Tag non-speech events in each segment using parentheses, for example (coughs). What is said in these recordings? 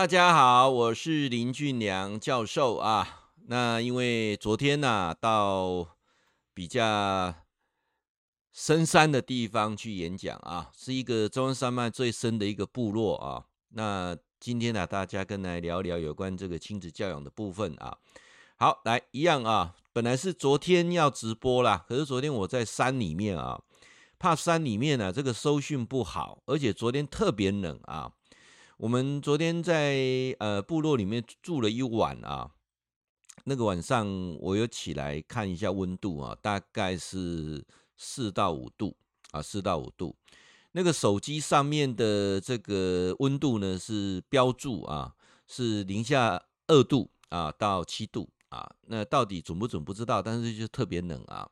大家好，我是林俊良教授啊。那因为昨天呢、到比较深山的地方去演讲啊，是一个中央山脉最深的一个部落啊。那今天呢、大家跟来聊聊有关这个亲子教养的部分啊。好，来一样啊，本来是昨天要直播啦，可是昨天我在山里面啊，怕山里面呢、啊、这个收讯不好，而且昨天特别冷啊。我们昨天在呃部落里面住了一晚啊，那个晚上我有起来看一下温度啊，大概是四到五度啊，四到五度。那个手机上面的这个温度呢是标注啊，是零下二度啊到七度啊，那到底准不准不知道，但是就特别冷啊。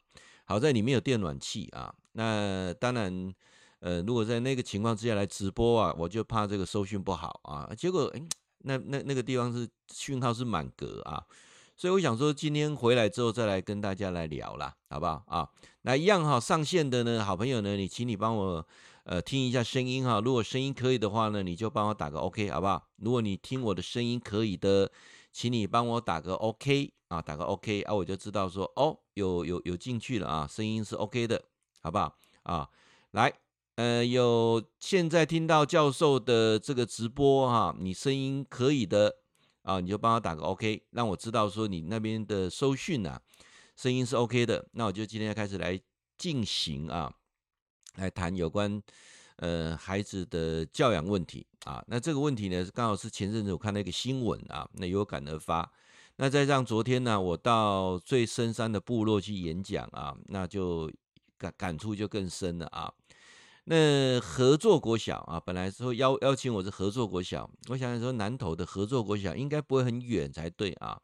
好在里面有电暖气啊，那当然。呃，如果在那个情况之下来直播啊，我就怕这个收讯不好啊。结果，诶，那那那个地方是讯号是满格啊，所以我想说，今天回来之后再来跟大家来聊啦，好不好啊？那一样哈，上线的呢，好朋友呢，你请你帮我呃听一下声音哈。如果声音可以的话呢，你就帮我打个 OK，好不好？如果你听我的声音可以的，请你帮我打个 OK 啊，打个 OK 啊，我就知道说哦，有有有进去了啊，声音是 OK 的，好不好啊？来。呃，有现在听到教授的这个直播哈，你声音可以的啊，你就帮我打个 OK，让我知道说你那边的收讯啊，声音是 OK 的。那我就今天要开始来进行啊，来谈有关呃孩子的教养问题啊。那这个问题呢，刚好是前阵子我看到一个新闻啊，那有感而发。那再让昨天呢，我到最深山的部落去演讲啊，那就感感触就更深了啊。那合作国小啊，本来说邀邀请我是合作国小，我想想说南投的合作国小应该不会很远才对啊，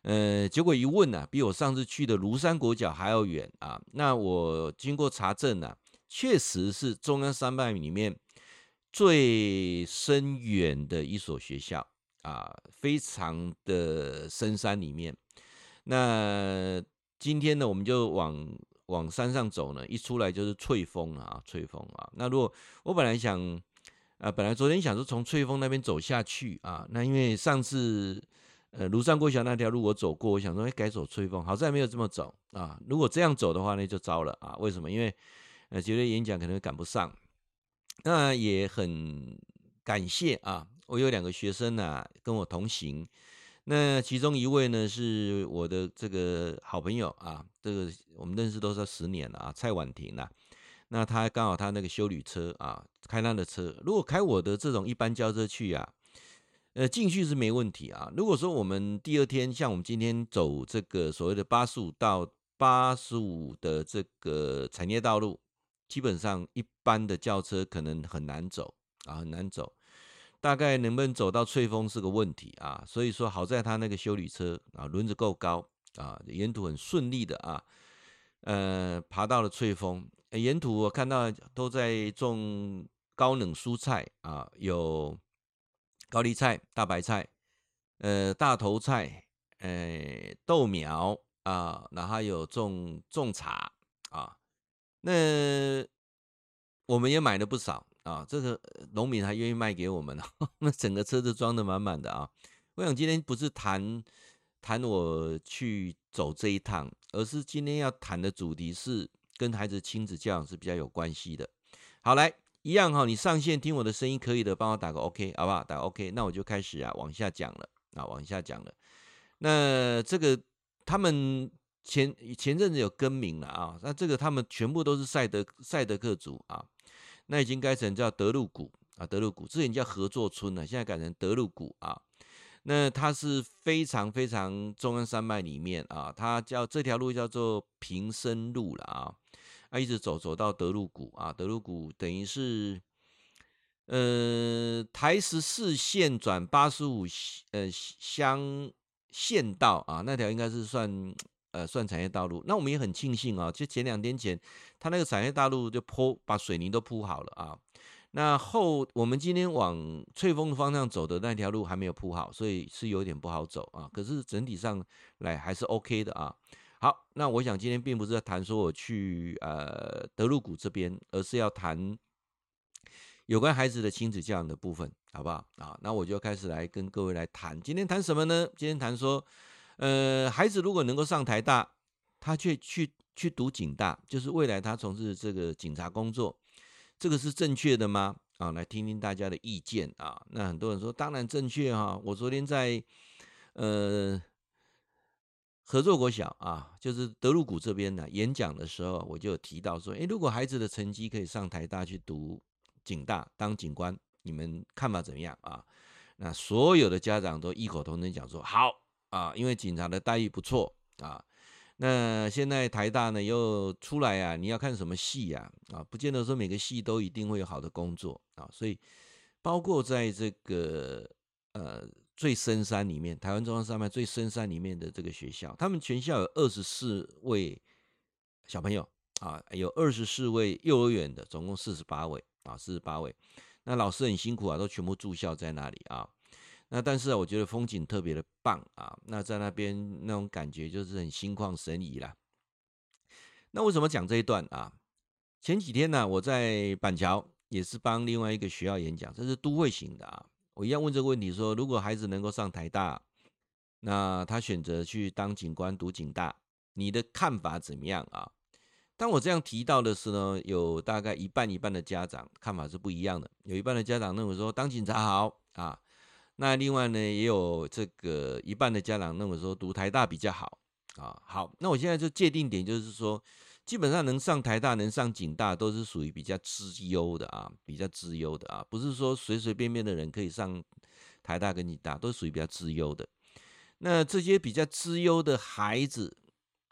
呃，结果一问呢、啊，比我上次去的庐山国小还要远啊。那我经过查证呢、啊，确实是中央山脉里面最深远的一所学校啊，非常的深山里面。那今天呢，我们就往。往山上走呢，一出来就是翠峰啊，翠峰啊。那如果我本来想，啊，本来昨天想说从翠峰那边走下去啊，那因为上次呃庐山国小那条路我走过，我想说哎改走翠峰，好在没有这么走啊。如果这样走的话，那就糟了啊。为什么？因为呃觉得演讲可能会赶不上。那也很感谢啊，我有两个学生呢、啊、跟我同行。那其中一位呢，是我的这个好朋友啊，这个我们认识都是十年了啊，蔡婉婷啊。那他刚好他那个修旅车啊，开他的车。如果开我的这种一般轿车去啊，呃，进去是没问题啊。如果说我们第二天像我们今天走这个所谓的八十五到八十五的这个产业道路，基本上一般的轿车可能很难走啊，很难走。大概能不能走到翠峰是个问题啊，所以说好在他那个修理车啊，轮子够高啊，沿途很顺利的啊，呃，爬到了翠峰。沿途我看到都在种高冷蔬菜啊，有高丽菜、大白菜、呃，大头菜、呃，豆苗啊，然后有种种茶啊，那我们也买了不少。啊，这个农民还愿意卖给我们呢，(laughs) 那整个车子装的满满的啊！我想今天不是谈谈我去走这一趟，而是今天要谈的主题是跟孩子亲子教养是比较有关系的。好，来一样哈，你上线听我的声音可以的，帮我打个 OK 好不好？打 OK，那我就开始啊往下讲了啊，往下讲了。那这个他们前前阵子有更名了啊，那这个他们全部都是赛德赛德克族啊。那已经改成叫德路谷啊，德路谷之前叫合作村了，现在改成德路谷啊。那它是非常非常中央山脉里面啊，它叫这条路叫做平生路了啊，啊一直走走到德路谷啊，德路谷等于是呃台十四线转八十五呃乡县道啊，那条应该是算。呃，算产业道路，那我们也很庆幸啊，就前两天前，他那个产业道路就铺把水泥都铺好了啊。那后我们今天往翠峰的方向走的那条路还没有铺好，所以是有点不好走啊。可是整体上来还是 OK 的啊。好，那我想今天并不是在谈说我去呃德禄谷这边，而是要谈有关孩子的亲子教养的部分，好不好？啊，那我就开始来跟各位来谈。今天谈什么呢？今天谈说，呃，孩子如果能够上台大，他却去去读警大，就是未来他从事这个警察工作，这个是正确的吗？啊，来听听大家的意见啊。那很多人说，当然正确哈。我昨天在呃合作国小啊，就是德鲁古这边呢演讲的时候，我就有提到说，诶，如果孩子的成绩可以上台大去读警大当警官，你们看法怎么样啊？那所有的家长都异口同声讲说好啊，因为警察的待遇不错啊。那现在台大呢又出来啊，你要看什么系呀？啊，不见得说每个系都一定会有好的工作啊。所以，包括在这个呃最深山里面，台湾中央山脉最深山里面的这个学校，他们全校有二十四位小朋友啊，有二十四位幼儿园的，总共四十八位啊，四十八位。那老师很辛苦啊，都全部住校在那里啊。那但是啊，我觉得风景特别的棒啊！那在那边那种感觉就是很心旷神怡啦。那为什么讲这一段啊？前几天呢、啊，我在板桥也是帮另外一个学校演讲，这是都会型的啊。我一样问这个问题说：如果孩子能够上台大，那他选择去当警官读警大，你的看法怎么样啊？当我这样提到的时候呢，有大概一半一半的家长看法是不一样的。有一半的家长认为说当警察好啊。那另外呢，也有这个一半的家长认为说读台大比较好啊。好，那我现在就界定点就是说，基本上能上台大、能上警大都是属于比较资优的啊，比较资优的啊，不是说随随便便的人可以上台大跟警大，都属于比较资优的。那这些比较资优的孩子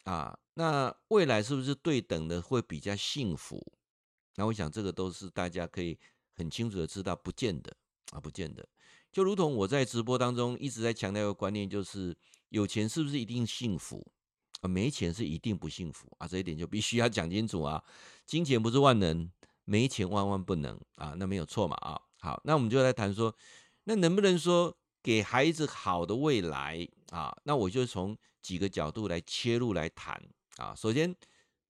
啊，那未来是不是对等的会比较幸福？那我想这个都是大家可以很清楚的知道，不见得啊，不见得。就如同我在直播当中一直在强调一个观念，就是有钱是不是一定幸福啊？没钱是一定不幸福啊！这一点就必须要讲清楚啊！金钱不是万能，没钱万万不能啊！那没有错嘛啊！好，那我们就来谈说，那能不能说给孩子好的未来啊？那我就从几个角度来切入来谈啊。首先，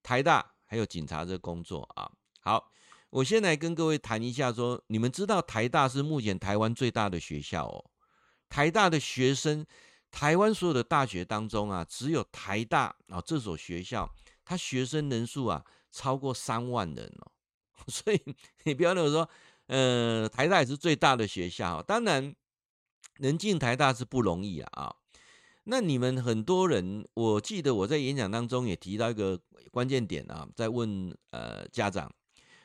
台大还有警察这个工作啊，好。我先来跟各位谈一下，说你们知道台大是目前台湾最大的学校哦。台大的学生，台湾所有的大学当中啊，只有台大啊这所学校，它学生人数啊超过三万人哦。(laughs) 所以你不要认为说，呃，台大也是最大的学校，当然能进台大是不容易啊。那你们很多人，我记得我在演讲当中也提到一个关键点啊，在问呃家长。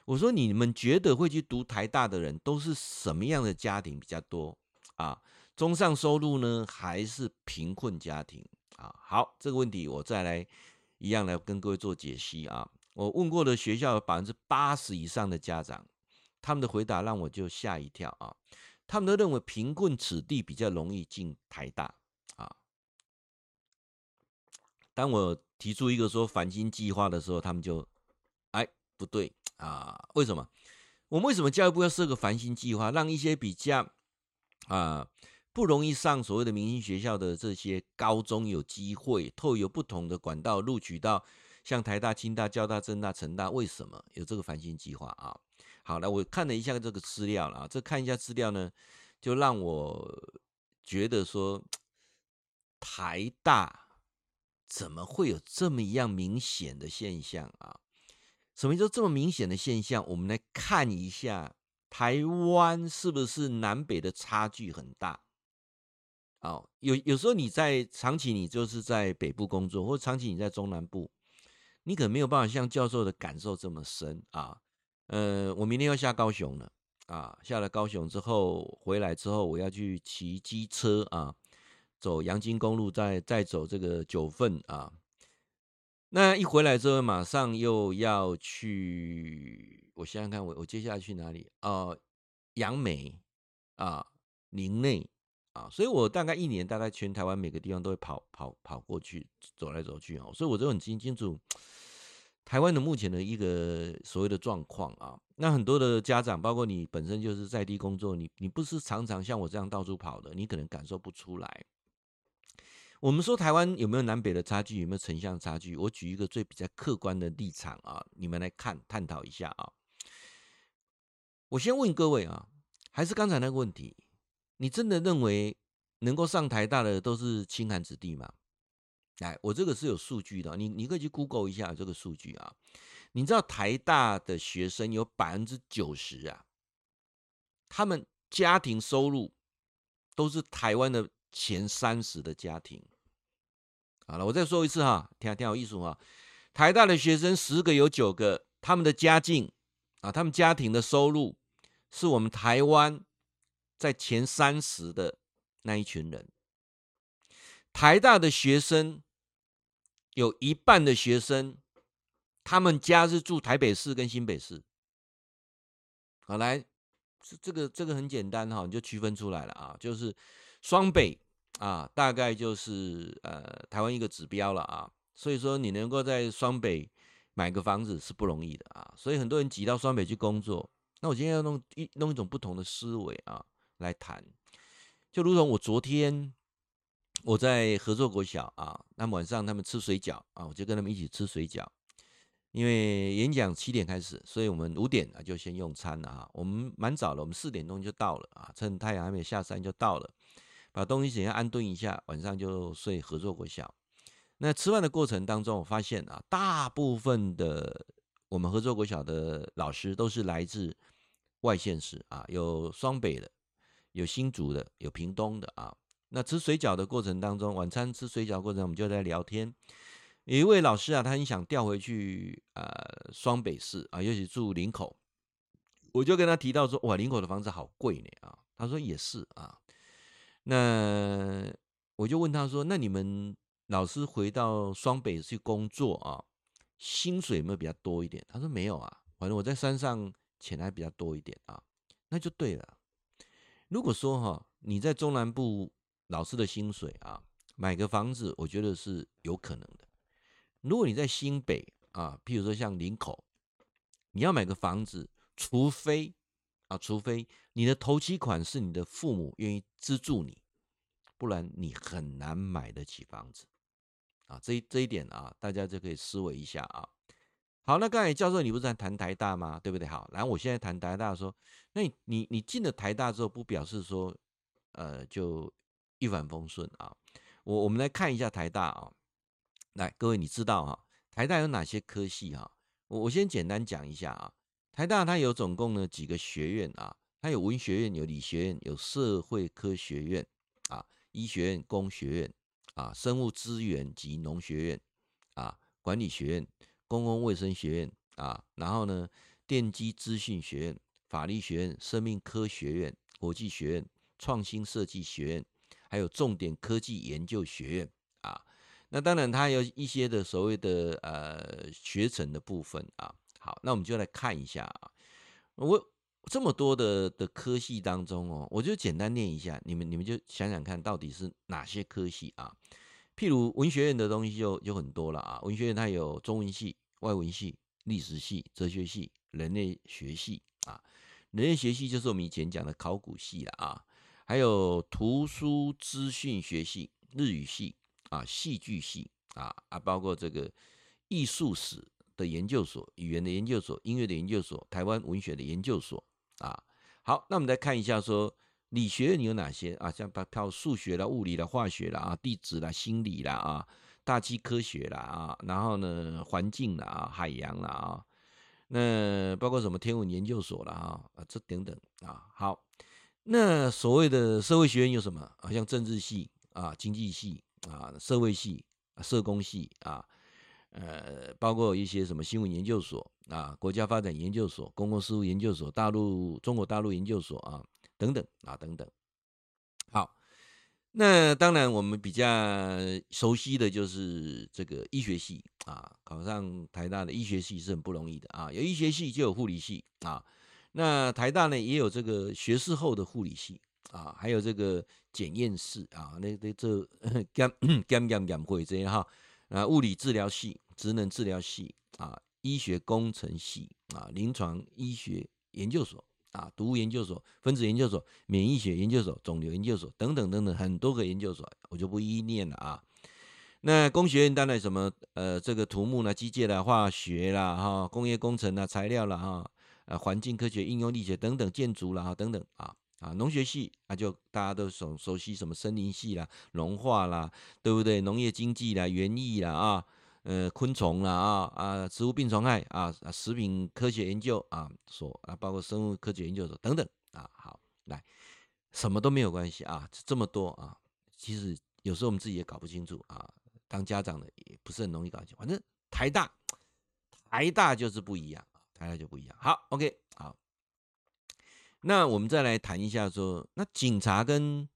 我说，你们觉得会去读台大的人都是什么样的家庭比较多啊？中上收入呢，还是贫困家庭啊？好，这个问题我再来一样来跟各位做解析啊。我问过的学校百分之八十以上的家长，他们的回答让我就吓一跳啊。他们都认为贫困子弟比较容易进台大啊。当我提出一个说繁星计划的时候，他们就哎不对。啊，为什么？我们为什么教育部要设个繁星计划，让一些比较啊不容易上所谓的明星学校的这些高中有机会透过不同的管道录取到像台大、清大、交大、政大、成大？为什么有这个繁星计划啊？好，来我看了一下这个资料了啊，这看一下资料呢，就让我觉得说台大怎么会有这么一样明显的现象啊？什么叫这么明显的现象？我们来看一下，台湾是不是南北的差距很大？哦，有有时候你在长期你就是在北部工作，或长期你在中南部，你可能没有办法像教授的感受这么深啊。呃，我明天要下高雄了啊，下了高雄之后回来之后，我要去骑机车啊，走阳金公路，再再走这个九份啊。那一回来之后，马上又要去，我想想看，我我接下来去哪里？哦，杨梅啊，林内啊，所以我大概一年，大概全台湾每个地方都会跑跑跑过去，走来走去哦，所以我就很清清楚台湾的目前的一个所谓的状况啊。那很多的家长，包括你本身就是在地工作，你你不是常常像我这样到处跑的，你可能感受不出来。我们说台湾有没有南北的差距，有没有城乡差距？我举一个最比较客观的立场啊，你们来看探讨一下啊。我先问各位啊，还是刚才那个问题，你真的认为能够上台大的都是清寒子弟吗？来，我这个是有数据的，你你可以去 Google 一下这个数据啊。你知道台大的学生有百分之九十啊，他们家庭收入都是台湾的前三十的家庭。好了，我再说一次哈，挺挺有意思哈。台大的学生十个有九个，他们的家境啊，他们家庭的收入是我们台湾在前三十的那一群人。台大的学生有一半的学生，他们家是住台北市跟新北市。好，来，这这个这个很简单哈，你就区分出来了啊，就是双北啊，大概就是呃台湾一个指标了啊。所以说，你能够在双北买个房子是不容易的啊。所以很多人挤到双北去工作。那我今天要弄一弄一种不同的思维啊来谈，就如同我昨天。我在合作国小啊，那晚上他们吃水饺啊，我就跟他们一起吃水饺。因为演讲七点开始，所以我们五点啊就先用餐了啊。我们蛮早了，我们四点钟就到了啊，趁太阳还没下山就到了，把东西先安顿一下，晚上就睡合作国小。那吃饭的过程当中，我发现啊，大部分的我们合作国小的老师都是来自外县市啊，有双北的，有新竹的，有屏东的啊。那吃水饺的过程当中，晚餐吃水饺过程，我们就在聊天。有一位老师啊，他很想调回去呃双北市啊，尤其住林口。我就跟他提到说，哇，林口的房子好贵呢啊。他说也是啊。那我就问他说，那你们老师回到双北去工作啊，薪水有没有比较多一点？他说没有啊，反正我在山上钱还比较多一点啊。那就对了。如果说哈，你在中南部。老师的薪水啊，买个房子，我觉得是有可能的。如果你在新北啊，譬如说像林口，你要买个房子，除非啊，除非你的头期款是你的父母愿意资助你，不然你很难买得起房子啊。这一这一点啊，大家就可以思维一下啊。好，那刚才教授你不是在谈台大吗？对不对？好，然后我现在谈台大说，那你你你进了台大之后，不表示说呃就。一帆风顺啊！我我们来看一下台大啊，来各位你知道啊，台大有哪些科系啊？我我先简单讲一下啊。台大它有总共呢几个学院啊？它有文学院、有理学院、有社会科学院啊、医学院、工学院啊、生物资源及农学院啊、管理学院、公共卫生学院啊，然后呢电机资讯学院、法律学院、生命科学院、国际学院、创新设计学院。还有重点科技研究学院啊，那当然它有一些的所谓的呃学程的部分啊。好，那我们就来看一下啊，我这么多的的科系当中哦，我就简单念一下，你们你们就想想看到底是哪些科系啊？譬如文学院的东西就就很多了啊，文学院它有中文系、外文系、历史系、哲学系、人类学系啊，人类学系就是我们以前讲的考古系了啊。还有图书资讯学系、日语系啊、戏剧系啊啊，包括这个艺术史的研究所、语言的研究所、音乐的研究所、台湾文学的研究所啊。好，那我们来看一下，说理学院有哪些啊？像包括数学啦、物理啦、化学啦啊、地质啦、心理啦啊、大气科学啦啊，然后呢，环境啦啊、海洋啦啊，那包括什么天文研究所啦啊啊，这等等啊，好。那所谓的社会学院有什么？好像政治系啊、经济系啊、社会系、社工系啊，呃，包括一些什么新闻研究所啊、国家发展研究所、公共事务研究所、大陆中国大陆研究所啊等等啊等等。好，那当然我们比较熟悉的就是这个医学系啊，考上台大的医学系是很不容易的啊，有医学系就有护理系啊。那台大呢也有这个学士后的护理系啊，还有这个检验室啊，那那这 (coughs) 检 (coughs) 检检检会这些哈啊，物理治疗系、职能治疗系啊，医学工程系啊，临床医学研究所啊，毒物研究所、分子研究所、免疫学研究所、肿瘤研究所等等等等很多个研究所，我就不一一念了啊。那工学院当然什么呃，这个土木啦、机械啦、化学啦、哈工业工程啦、材料啦哈。呃环境科学、应用力学等等，建筑啦等等啊啊，农学系啊就大家都熟熟悉什么森林系啦、农化啦，对不对？农业经济啦、园艺啦啊，呃昆虫啦啊啊，植物病虫害啊啊，食品科学研究啊所啊，包括生物科学研究所等等啊，好来，什么都没有关系啊，这么多啊，其实有时候我们自己也搞不清楚啊。当家长的也不是很容易搞清楚，反正台大，台大就是不一样，台大就不一样。好，OK，好，那我们再来谈一下说，那警察跟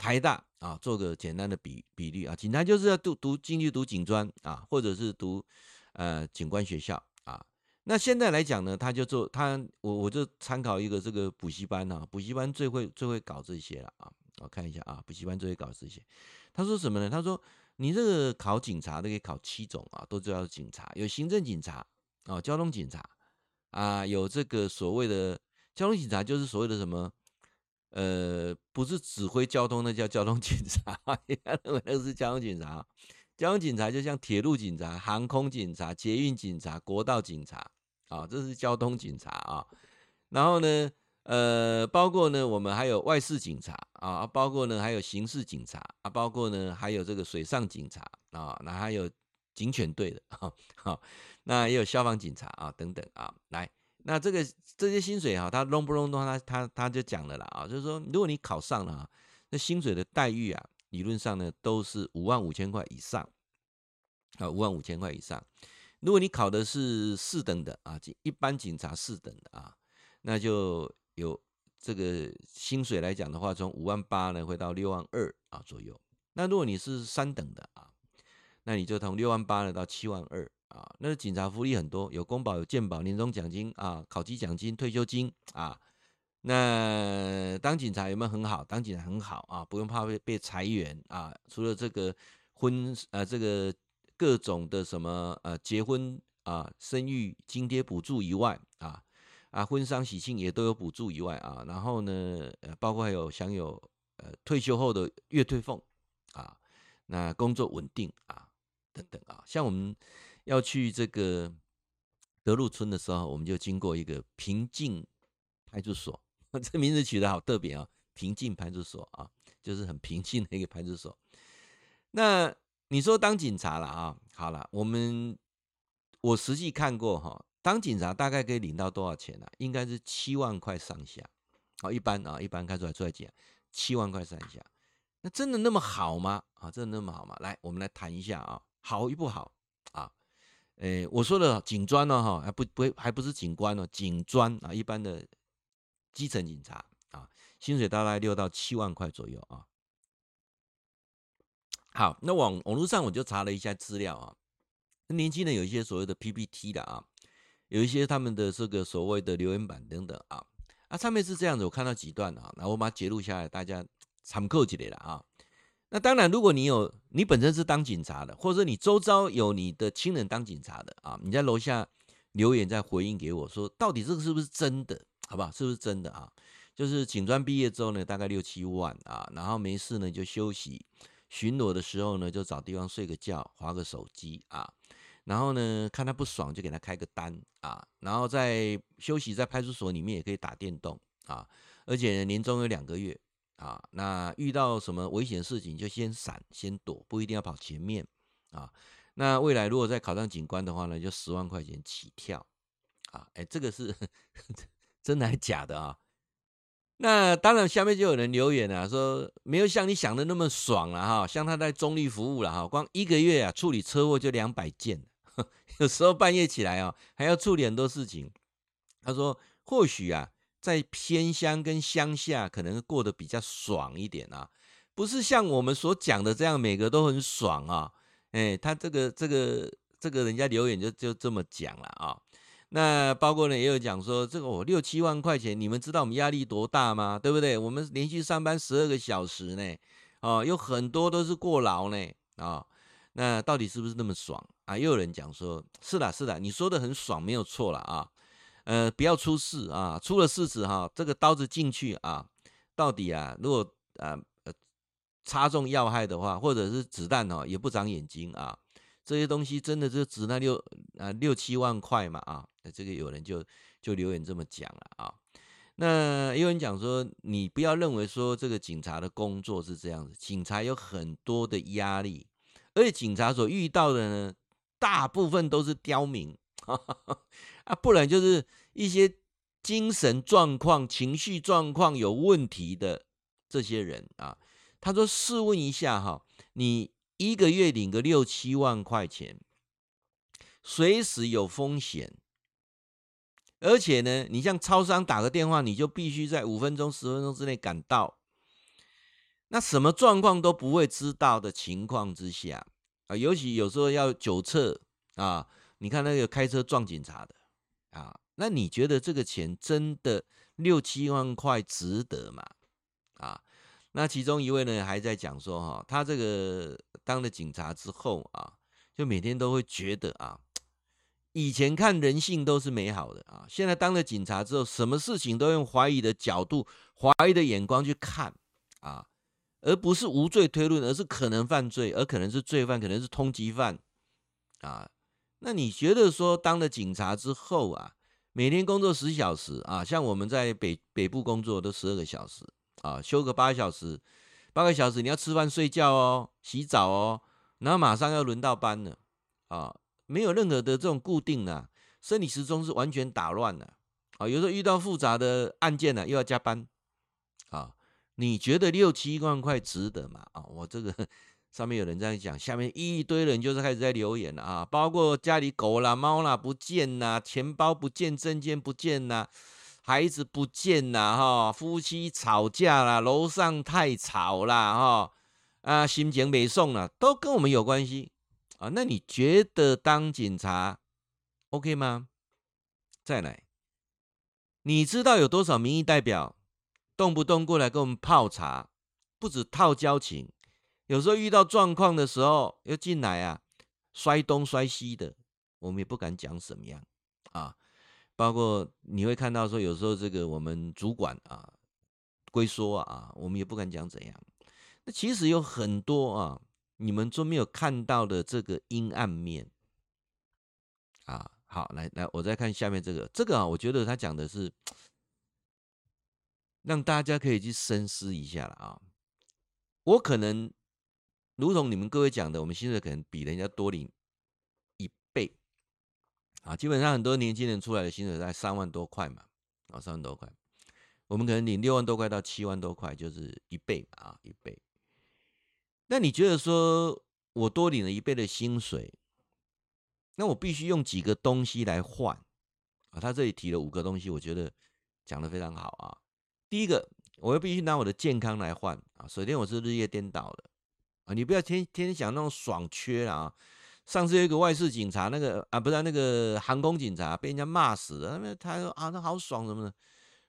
台大啊，做个简单的比比例啊，警察就是要读读进去读警专啊，或者是读呃警官学校啊。那现在来讲呢，他就做他，我我就参考一个这个补习班啊，补习班最会最会搞这些了啊，我看一下啊，补习班最会搞这些。他说什么呢？他说。你这个考警察都可以考七种啊，都知道是警察，有行政警察啊，交通警察啊，有这个所谓的交通警察，就是所谓的什么，呃，不是指挥交通，那叫交通 (laughs) 警察，人家认为那是交通警察。交通警察就像铁路警察、航空警察、捷运警察、国道警察啊，这是交通警察啊。然后呢，呃，包括呢，我们还有外事警察啊，包括呢，还有刑事警察啊，包括呢，还有这个水上警察啊，那还有警犬队的，哈，(laughs) 好，那也有消防警察啊，等等啊，来，那这个这些薪水哈，他隆不隆咚，他他他就讲了啦啊，就是说，如果你考上了啊，那薪水的待遇啊，理论上呢都是五万五千块以上啊，五万五千块以上。如果你考的是四等的啊，一般警察四等的啊，那就。有这个薪水来讲的话，从五万八呢会到六万二啊左右。那如果你是三等的啊，那你就从六万八呢到七万二啊。那警察福利很多，有公保、有健保、年终奖金啊、考绩奖金、退休金啊。那当警察有没有很好？当警察很好啊，不用怕被被裁员啊。除了这个婚呃这个各种的什么呃结婚啊、生育津贴补助以外啊。啊，婚丧喜庆也都有补助以外啊，然后呢，呃，包括还有享有呃退休后的月退俸啊，那工作稳定啊，等等啊，像我们要去这个德路村的时候，我们就经过一个平静派出所，(laughs) 这名字取得好特别啊，平静派出所啊，就是很平静的一个派出所。那你说当警察了啊，好了，我们我实际看过哈。当警察大概可以领到多少钱呢？啊？应该是七万块上下。好，一般啊，一般开出来出来讲，七万块上下。那真的那么好吗？啊，真的那么好吗？来，我们来谈一下啊，好与不好。诶，我说的警专呢，哈，还不不还不是警官哦，警专啊，一般的基层警察啊，薪水大概六到七万块左右啊。好，那网网络上我就查了一下资料啊，年轻人有一些所谓的 PPT 的啊。有一些他们的这个所谓的留言板等等啊，啊上面是这样子，我看到几段啊，然后我把它截录下来，大家参考起来了啊。那当然，如果你有你本身是当警察的，或者你周遭有你的亲人当警察的啊，你在楼下留言再回应给我说，到底这个是不是真的，好不好？是不是真的啊？就是警专毕业之后呢，大概六七万啊，然后没事呢就休息，巡逻的时候呢就找地方睡个觉，划个手机啊。然后呢，看他不爽就给他开个单啊，然后在休息在派出所里面也可以打电动啊，而且年终有两个月啊。那遇到什么危险事情就先闪先躲，不一定要跑前面啊。那未来如果再考上警官的话呢，就十万块钱起跳啊。哎，这个是 (laughs) 真的还是假的啊？那当然，下面就有人留言了，说没有像你想的那么爽了哈，像他在中立服务了哈，光一个月啊处理车祸就两百件。(laughs) 有时候半夜起来啊，还要处理很多事情。他说：“或许啊，在偏乡跟乡下，可能过得比较爽一点啊，不是像我们所讲的这样，每个都很爽啊。”哎，他这个这个这个人家留言就就这么讲了啊。那包括呢，也有讲说，这个我六七万块钱，你们知道我们压力多大吗？对不对？我们连续上班十二个小时呢，哦，有很多都是过劳呢，啊。那到底是不是那么爽啊？又有人讲说，是的，是的，你说的很爽，没有错了啊。呃，不要出事啊，出了事子哈，这个刀子进去啊，到底啊，如果呃呃插中要害的话，或者是子弹哦，也不长眼睛啊。这些东西真的就值那六啊六七万块嘛啊？这个有人就就留言这么讲了啊。那有人讲说，你不要认为说这个警察的工作是这样子，警察有很多的压力，而且警察所遇到的呢，大部分都是刁民 (laughs) 啊，不然就是一些精神状况、情绪状况有问题的这些人啊。他说：“试问一下哈，你一个月领个六七万块钱，随时有风险。”而且呢，你像超商打个电话，你就必须在五分钟、十分钟之内赶到。那什么状况都不会知道的情况之下啊，尤其有时候要酒测啊，你看那个开车撞警察的啊，那你觉得这个钱真的六七万块值得吗？啊，那其中一位呢还在讲说哈，他这个当了警察之后啊，就每天都会觉得啊。以前看人性都是美好的啊，现在当了警察之后，什么事情都用怀疑的角度、怀疑的眼光去看啊，而不是无罪推论，而是可能犯罪，而可能是罪犯，可能是通缉犯啊。那你觉得说当了警察之后啊，每天工作十小时啊，像我们在北北部工作都十二个小时啊，休个八小时，八个小时你要吃饭、睡觉哦，洗澡哦，然后马上要轮到班了啊。没有任何的这种固定的、啊、生理时钟是完全打乱的啊！有时候遇到复杂的案件呢、啊，又要加班啊！你觉得六七万块值得吗？啊！我这个上面有人这样讲，下面一堆人就是开始在留言了啊！包括家里狗啦、猫啦不见啦，钱包不见，证件不见呐，孩子不见呐，哈，夫妻吵架啦，楼上太吵啦，哈，啊，心情没送了，都跟我们有关系。啊，那你觉得当警察 OK 吗？再来，你知道有多少民意代表动不动过来跟我们泡茶，不止套交情，有时候遇到状况的时候又进来啊，摔东摔西的，我们也不敢讲什么样啊。包括你会看到说，有时候这个我们主管啊，龟缩啊，我们也不敢讲怎样。那其实有很多啊。你们都没有看到的这个阴暗面啊！好，来来，我再看下面这个，这个啊，我觉得他讲的是让大家可以去深思一下了啊。我可能如同你们各位讲的，我们薪水可能比人家多领一倍啊。基本上很多年轻人出来的薪水在三万多块嘛，啊，三万多块，我们可能领六万多块到七万多块，就是一倍啊，一倍。那你觉得说，我多领了一倍的薪水，那我必须用几个东西来换啊？他这里提了五个东西，我觉得讲的非常好啊。第一个，我又必须拿我的健康来换啊。首先，我是日夜颠倒的你不要天天想那种爽缺啊。上次有一个外事警察，那个啊，不是那个航空警察，被人家骂死了。那他说啊，那好爽什么的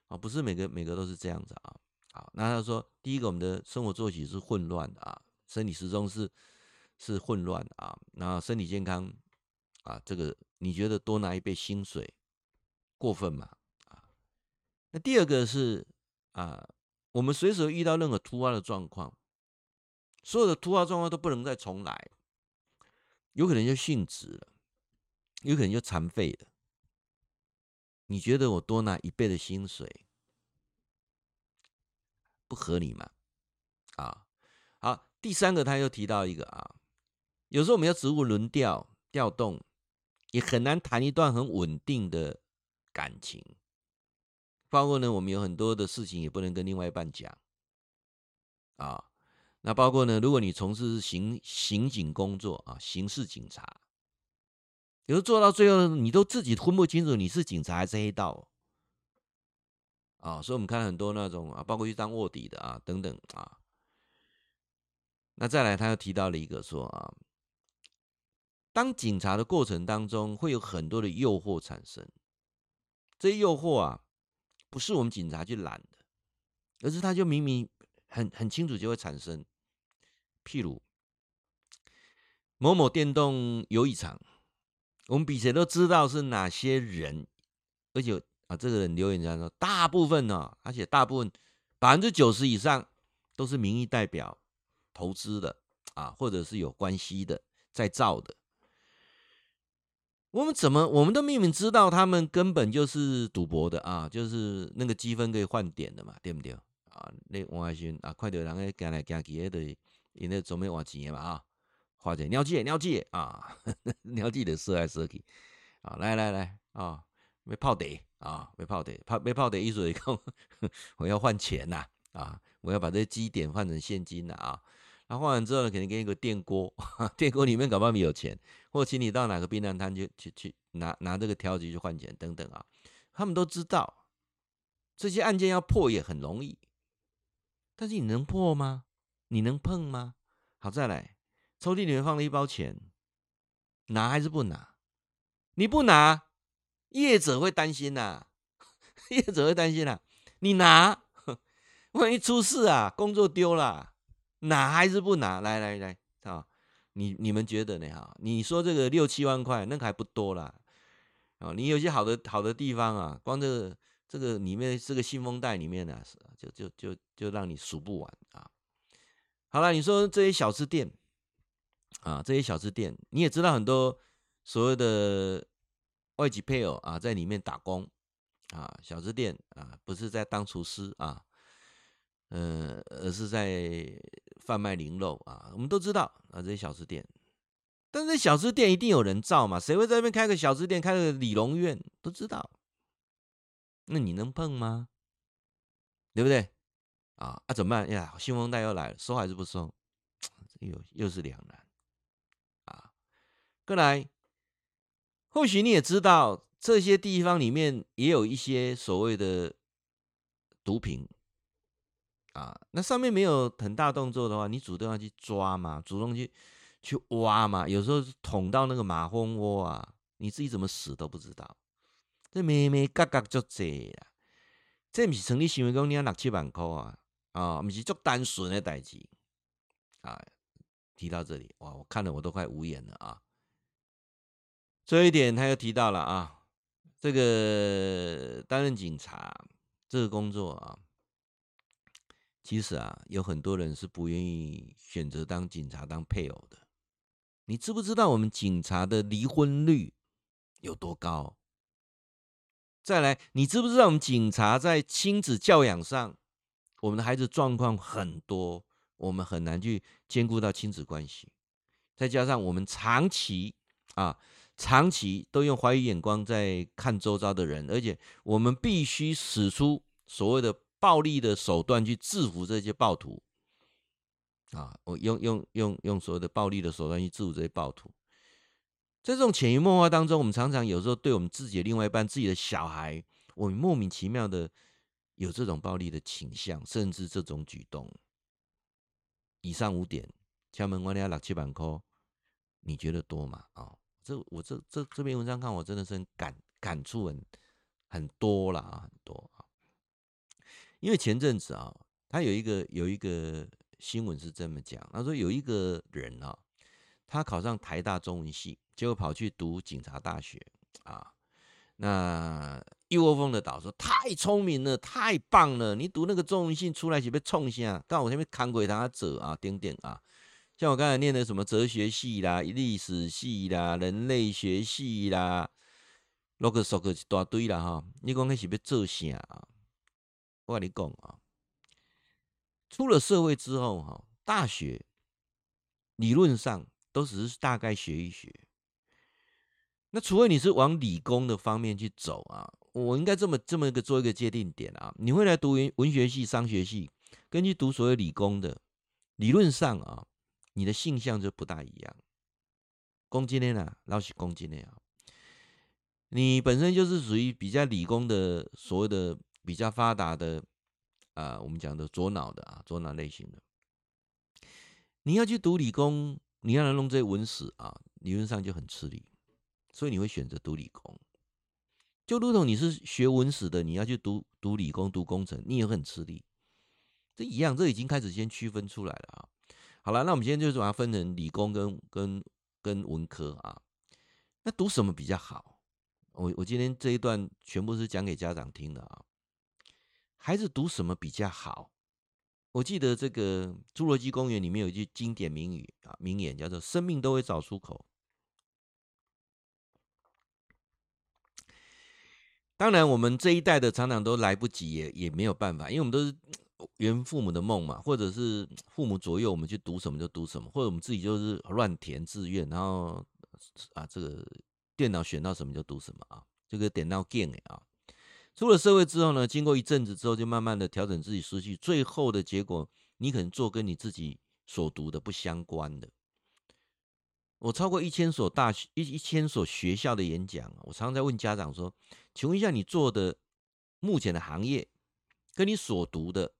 啊？不是每个每个都是这样子啊。好，那他说，第一个，我们的生活作息是混乱的啊。生理时钟是是混乱的啊，然后身体健康啊，这个你觉得多拿一倍薪水过分吗？啊，那第二个是啊，我们随时遇到任何突发的状况，所有的突发状况都不能再重来，有可能就殉职了，有可能就残废了。你觉得我多拿一倍的薪水不合理吗？啊，好。第三个，他又提到一个啊，有时候我们要职务轮调调动，也很难谈一段很稳定的感情。包括呢，我们有很多的事情也不能跟另外一半讲啊。那包括呢，如果你从事刑刑警工作啊，刑事警察，有时做到最后，你都自己分不清楚你是警察还是黑道啊。所以，我们看很多那种啊，包括去当卧底的啊，等等啊。那再来，他又提到了一个说啊，当警察的过程当中，会有很多的诱惑产生。这些诱惑啊，不是我们警察去拦的，而是他就明明很很清楚就会产生。譬如某某电动游艺场，我们比谁都知道是哪些人，而且啊，这个人留言讲说，大部分呢、而且大部分百分之九十以上都是民意代表。投资的啊，或者是有关系的，在造的。我们怎么，我们都明明知道他们根本就是赌博的啊，就是那个积分可以换点的嘛，对不对？啊，那王海军啊，快点，人家赶来赶去的，因为准备换钱嘛啊，花钱尿记尿记啊，尿记的射来射去啊，来来来啊，没泡得啊，没泡得，泡没泡得，意思讲 (laughs) 我要换钱呐啊，我要把这些积点换成现金了啊。他换完之后呢，肯定给你个电锅，(laughs) 电锅里面搞不好有钱，或请你到哪个避难摊去去去拿拿这个条子去换钱等等啊。他们都知道这些案件要破也很容易，但是你能破吗？你能碰吗？好，再来，抽屉里面放了一包钱，拿还是不拿？你不拿，业者会担心呐、(laughs) 业者会担心呐、你拿，(laughs) 万一出事啊，工作丢了。拿还是不拿？来来来，啊，你你们觉得呢？哈，你说这个六七万块，那个还不多啦。啊，你有些好的好的地方啊，光这个这个里面这个信封袋里面呢、啊，就就就就让你数不完啊。好了，你说这些小吃店啊，这些小吃店，你也知道很多所谓的外籍配偶啊，在里面打工啊，小吃店啊，不是在当厨师啊。呃，而是在贩卖零肉啊，我们都知道啊，这些小吃店，但是小吃店一定有人造嘛，谁会在那边开个小吃店，开个理容院，都知道，那你能碰吗？对不对？啊啊，怎么办呀？信封袋又来了，收还是不收？(tsk) 又又是两难啊。过来，或许你也知道，这些地方里面也有一些所谓的毒品。啊，那上面没有很大动作的话，你主动要去抓嘛，主动去去挖嘛。有时候捅到那个马蜂窝啊，你自己怎么死都不知道。这咩咩嘎嘎就这呀，这不是成立行为讲你要六七万块啊，啊，不是做单纯的代志啊。提到这里，哇，我看了我都快无言了啊。这一点，他又提到了啊，这个担任警察这个工作啊。其实啊，有很多人是不愿意选择当警察当配偶的。你知不知道我们警察的离婚率有多高？再来，你知不知道我们警察在亲子教养上，我们的孩子状况很多，我们很难去兼顾到亲子关系。再加上我们长期啊，长期都用怀疑眼光在看周遭的人，而且我们必须使出所谓的。暴力的手段去制服这些暴徒啊！我用用用用所谓的暴力的手段去制服这些暴徒，在这种潜移默化当中，我们常常有时候对我们自己的另外一半、自己的小孩，我们莫名其妙的有这种暴力的倾向，甚至这种举动。以上五点，敲门关了六七万块，你觉得多吗？啊，这我这这这篇文章看我真的是很感感触很很多了啊，很多啊。因为前阵子啊，他有一个有一个新闻是这么讲，他说有一个人啊，他考上台大中文系，结果跑去读警察大学啊，那一窝蜂的导说太聪明了，太棒了，你读那个中文系出来是被冲下，刚我前面看过他者啊，点点啊，像我刚才念的什么哲学系啦、历史系啦、人类学系啦，啰个说个一大堆啦哈，你讲那是被做啥啊？我跟你讲啊，出了社会之后哈，大学理论上都只是大概学一学。那除非你是往理工的方面去走啊，我应该这么这么一个做一个界定点啊。你会来读文文学系、商学系，根据读所谓理工的，理论上啊，你的性向就不大一样。攻击的呢，老是攻击的啊。你本身就是属于比较理工的，所谓的。比较发达的啊、我们讲的左脑的啊，左脑类型的，你要去读理工，你要来弄这些文史啊，理论上就很吃力，所以你会选择读理工。就如同你是学文史的，你要去读读理工、读工程，你也很吃力。这一样，这已经开始先区分出来了啊。好了，那我们今天就是把它分成理工跟跟跟文科啊。那读什么比较好？我我今天这一段全部是讲给家长听的啊。孩子读什么比较好？我记得这个《侏罗纪公园》里面有一句经典名语啊，名言叫做“生命都会找出口”。当然，我们这一代的常常都来不及，也也没有办法，因为我们都是圆父母的梦嘛，或者是父母左右我们去读什么就读什么，或者我们自己就是乱填志愿，然后啊，这个电脑选到什么就读什么啊，这个点到 game 啊。出了社会之后呢，经过一阵子之后，就慢慢的调整自己思绪，最后的结果，你可能做跟你自己所读的不相关的。我超过一千所大学一一千所学校的演讲，我常常在问家长说：“请问一下，你做的目前的行业跟你所读的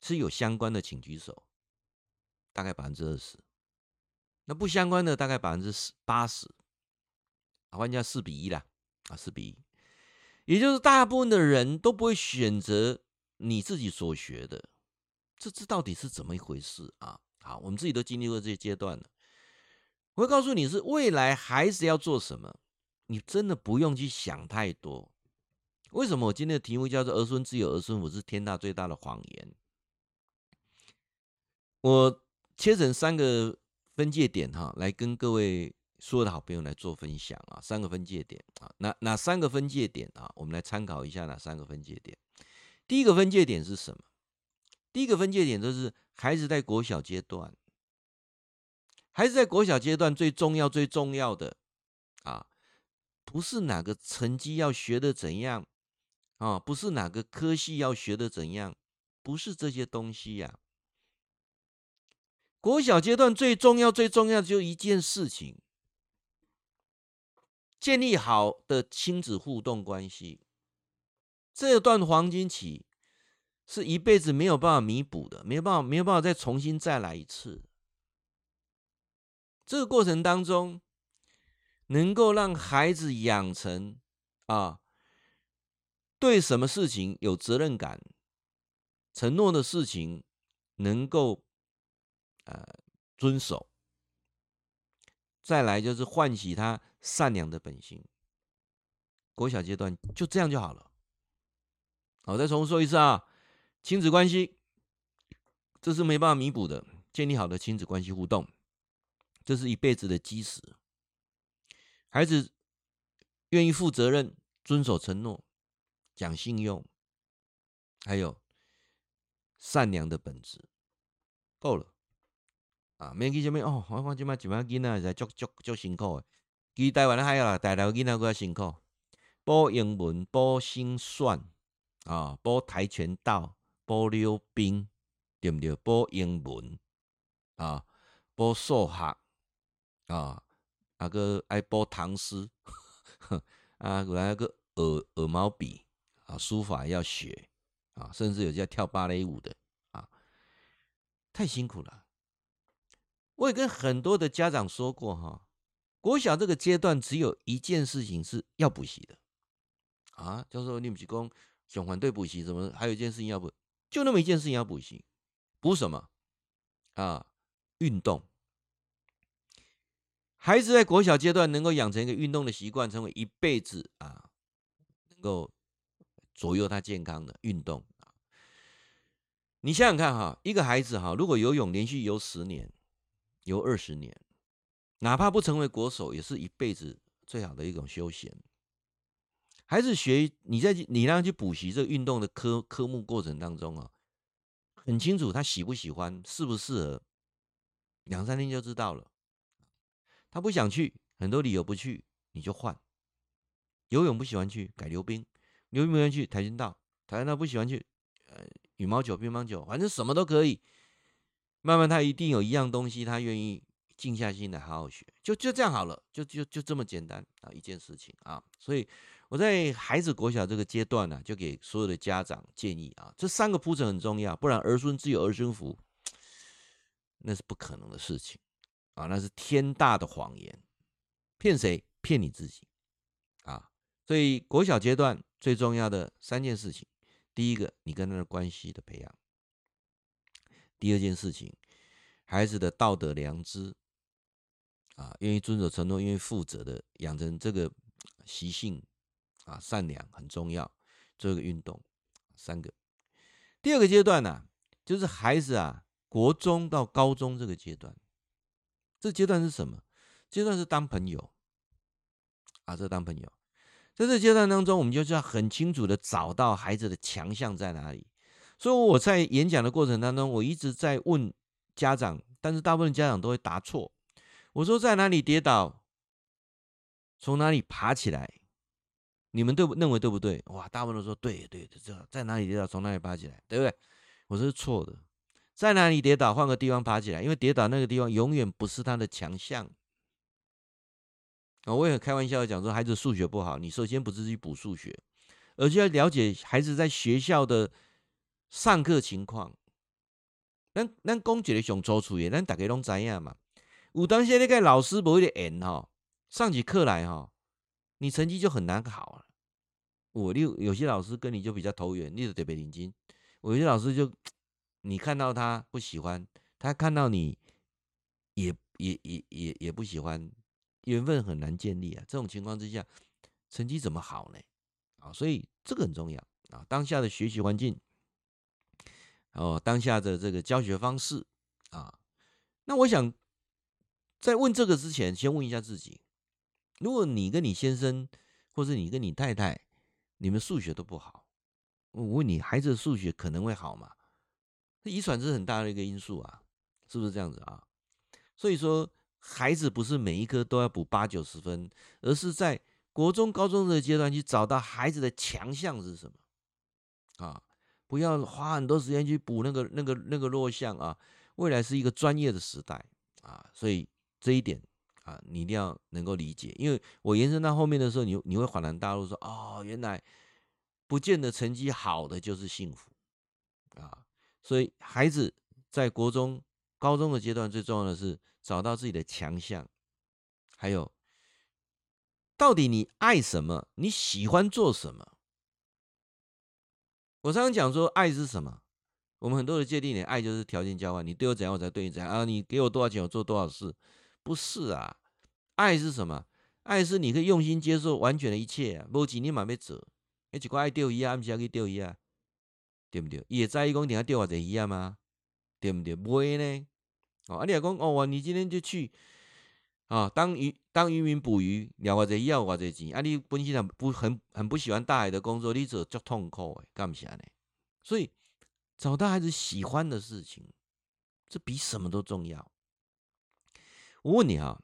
是有相关的，请举手。大概百分之二十，那不相关的大概百分之八十，换句话四比一啦，啊，四比一。”也就是大部分的人都不会选择你自己所学的，这这到底是怎么一回事啊？好，我们自己都经历过这些阶段了。我会告诉你是未来孩子要做什么，你真的不用去想太多。为什么我今天的题目叫做“儿孙自有儿孙福”是天大最大的谎言？我切成三个分界点哈，来跟各位。所有的好朋友来做分享啊，三个分界点啊，哪哪三个分界点啊？我们来参考一下哪三个分界点。第一个分界点是什么？第一个分界点就是孩子在国小阶段，孩子在国小阶段最重要最重要的啊，不是哪个成绩要学的怎样啊，不是哪个科系要学的怎样，不是这些东西呀。国小阶段最重要最重要的就一件事情。建立好的亲子互动关系，这段黄金期是一辈子没有办法弥补的，没有办法，没有办法再重新再来一次。这个过程当中，能够让孩子养成啊，对什么事情有责任感，承诺的事情能够呃遵守。再来就是唤起他善良的本性，国小阶段就这样就好了。好，再重复说一次啊，亲子关系这是没办法弥补的，建立好的亲子关系互动，这是一辈子的基石。孩子愿意负责任、遵守承诺、讲信用，还有善良的本质，够了。啊，免去什么哦，我看即摆一摆囡仔在足足足辛苦的，其实台湾的还有啦，台湾囡仔搁较辛苦，补英文、补心算啊，补跆拳道、补溜冰，对不对？补英文啊，补数学啊，啊个爱补唐诗，啊，来 (laughs) 个鹅鹅毛笔啊，书法要学啊，甚至有些跳芭蕾舞的啊，太辛苦了。我也跟很多的家长说过哈，国小这个阶段只有一件事情是要补习的啊，教授你不是讲想反对补习，怎么还有一件事情要补？就那么一件事情要补习，补什么啊？运动。孩子在国小阶段能够养成一个运动的习惯，成为一辈子啊，能够左右他健康的运动啊。你想想看哈，一个孩子哈，如果游泳连续游十年。游二十年，哪怕不成为国手，也是一辈子最好的一种休闲。孩子学你在你让他去补习这个运动的科科目过程当中啊，很清楚他喜不喜欢，适不适合，两三天就知道了。他不想去，很多理由不去，你就换。游泳不喜欢去，改溜冰；溜冰不喜欢去，跆拳道；跆拳道不喜欢去，呃，羽毛球、乒乓球，反正什么都可以。慢慢，他一定有一样东西，他愿意静下心来好好学，就就这样好了，就就就这么简单啊，一件事情啊。所以我在孩子国小这个阶段呢、啊，就给所有的家长建议啊，这三个铺陈很重要，不然儿孙自有儿孙福，那是不可能的事情啊，那是天大的谎言，骗谁？骗你自己啊。所以国小阶段最重要的三件事情，第一个，你跟他的关系的培养。第二件事情，孩子的道德良知啊，愿意遵守承诺，愿意负责的养成这个习性啊，善良很重要。做一个运动，三个。第二个阶段呢、就是孩子啊，国中到高中这个阶段，这阶段是什么？阶段是当朋友啊，这当朋友。在这阶段当中，我们就是要很清楚的找到孩子的强项在哪里。所以我在演讲的过程当中，我一直在问家长，但是大部分家长都会答错。我说在哪里跌倒，从哪里爬起来，你们对不认为对不对？哇，大部分都说对对对，这在哪里跌倒，从哪里爬起来，对不对？我说是错的，在哪里跌倒，换个地方爬起来，因为跌倒那个地方永远不是他的强项。啊，我也开玩笑讲说，孩子数学不好，你首先不是去补数学，而是要了解孩子在学校的上课情况。咱咱讲一个上粗粗的，咱大家拢知影嘛。有当时那个老师不会演哈，上起课来哈，你成绩就很难考了。我有有些老师跟你就比较投缘，你就特别认真。我有些老师就，你看到他不喜欢，他看到你也也也也也不喜欢，缘分很难建立啊。这种情况之下，成绩怎么好呢？啊，所以这个很重要啊。当下的学习环境，哦，当下的这个教学方式啊，那我想。在问这个之前，先问一下自己：如果你跟你先生，或是你跟你太太，你们数学都不好，我问你，孩子的数学可能会好吗？遗传是很大的一个因素啊，是不是这样子啊？所以说，孩子不是每一科都要补八九十分，而是在国中、高中的阶段去找到孩子的强项是什么啊？不要花很多时间去补那个、那个、那个弱项啊！未来是一个专业的时代啊，所以。这一点啊，你一定要能够理解，因为我延伸到后面的时候，你你会恍然大悟说，哦，原来不见得成绩好的就是幸福。所以孩子在国中、高中的阶段，最重要的是找到自己的强项，还有到底你爱什么，你喜欢做什么。我常常讲说，爱是什么？我们很多的界定，你爱就是条件交换，你对我怎样，我才对你怎样啊？你给我多少钱，我做多少事。不是啊，爱是什么？爱是你可以用心接受完全的一切啊，无钱你嘛要做，一个爱钓鱼啊，不是要去钓鱼啊，对不对？也在意讲你要钓我这鱼啊吗？对不对？不会呢。哦，啊，你讲哦，你今天就去啊，当渔当渔民捕鱼，钓我这鱼要我这钱，啊，你本身不很很不喜欢大海的工作，你做足痛苦的，干不起来？所以找到孩子喜欢的事情，这比什么都重要。我问你啊，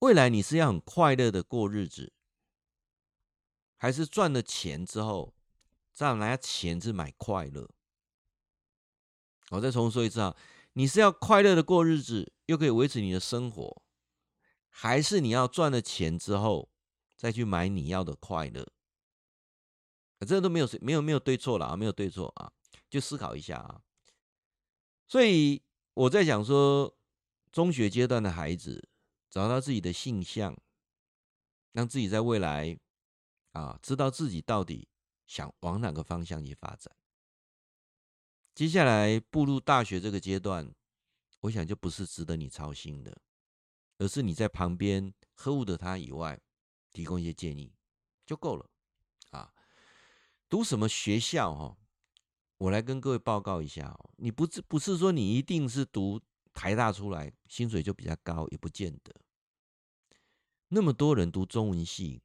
未来你是要很快乐的过日子，还是赚了钱之后再拿钱去买快乐？我再重说一次啊，你是要快乐的过日子，又可以维持你的生活，还是你要赚了钱之后再去买你要的快乐？这都没有没有没有对错了啊，没有对错啊，就思考一下啊。所以我在讲说。中学阶段的孩子找到自己的性向，让自己在未来啊知道自己到底想往哪个方向去发展。接下来步入大学这个阶段，我想就不是值得你操心的，而是你在旁边呵护着他以外，提供一些建议就够了啊。读什么学校？哈，我来跟各位报告一下哦。你不是不是说你一定是读。台大出来，薪水就比较高，也不见得。那么多人读中文系，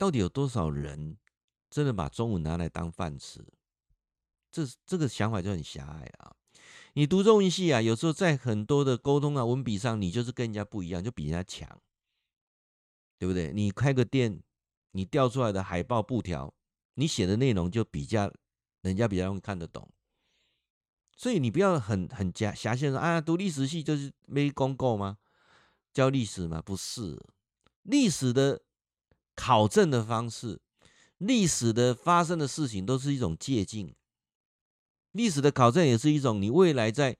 到底有多少人真的把中文拿来当饭吃？这这个想法就很狭隘啊！你读中文系啊，有时候在很多的沟通啊、文笔上，你就是跟人家不一样，就比人家强，对不对？你开个店，你调出来的海报布条，你写的内容就比较人家比较容易看得懂。所以你不要很很狭狭线说啊，读历史系就是没功过吗？教历史吗？不是，历史的考证的方式，历史的发生的事情都是一种借鉴。历史的考证也是一种你未来在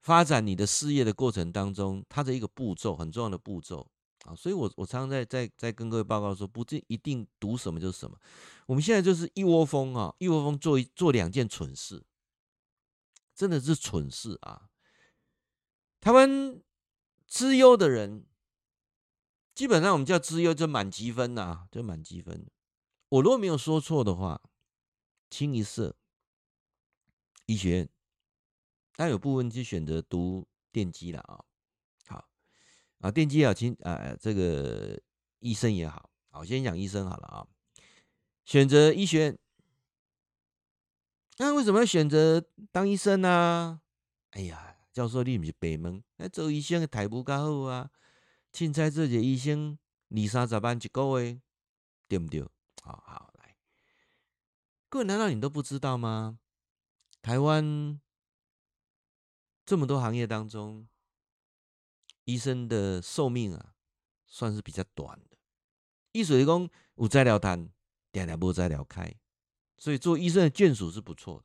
发展你的事业的过程当中，它的一个步骤，很重要的步骤啊。所以我我常常在在在跟各位报告说，不一定读什么就是什么。我们现在就是一窝蜂啊，一窝蜂做一做两件蠢事。真的是蠢事啊！台湾资优的人，基本上我们叫资优就满积分呐、啊，就满积分。我如果没有说错的话，清一色医学院，但有部分就选择读电机了啊。好啊，电机也好，清啊，这个医生也好好，先讲医生好了啊。选择医学，那为什么要选择当医生呢、啊？哎呀，教授你不是北门，那做医生的待遇较好啊。凊彩做一个医生，二三十万一个月，对不对？好好来，各位难道你都不知道吗？台湾这么多行业当中，医生的寿命啊，算是比较短的。医术是讲有在聊谈，点点无在聊开，所以做医生的眷属是不错的。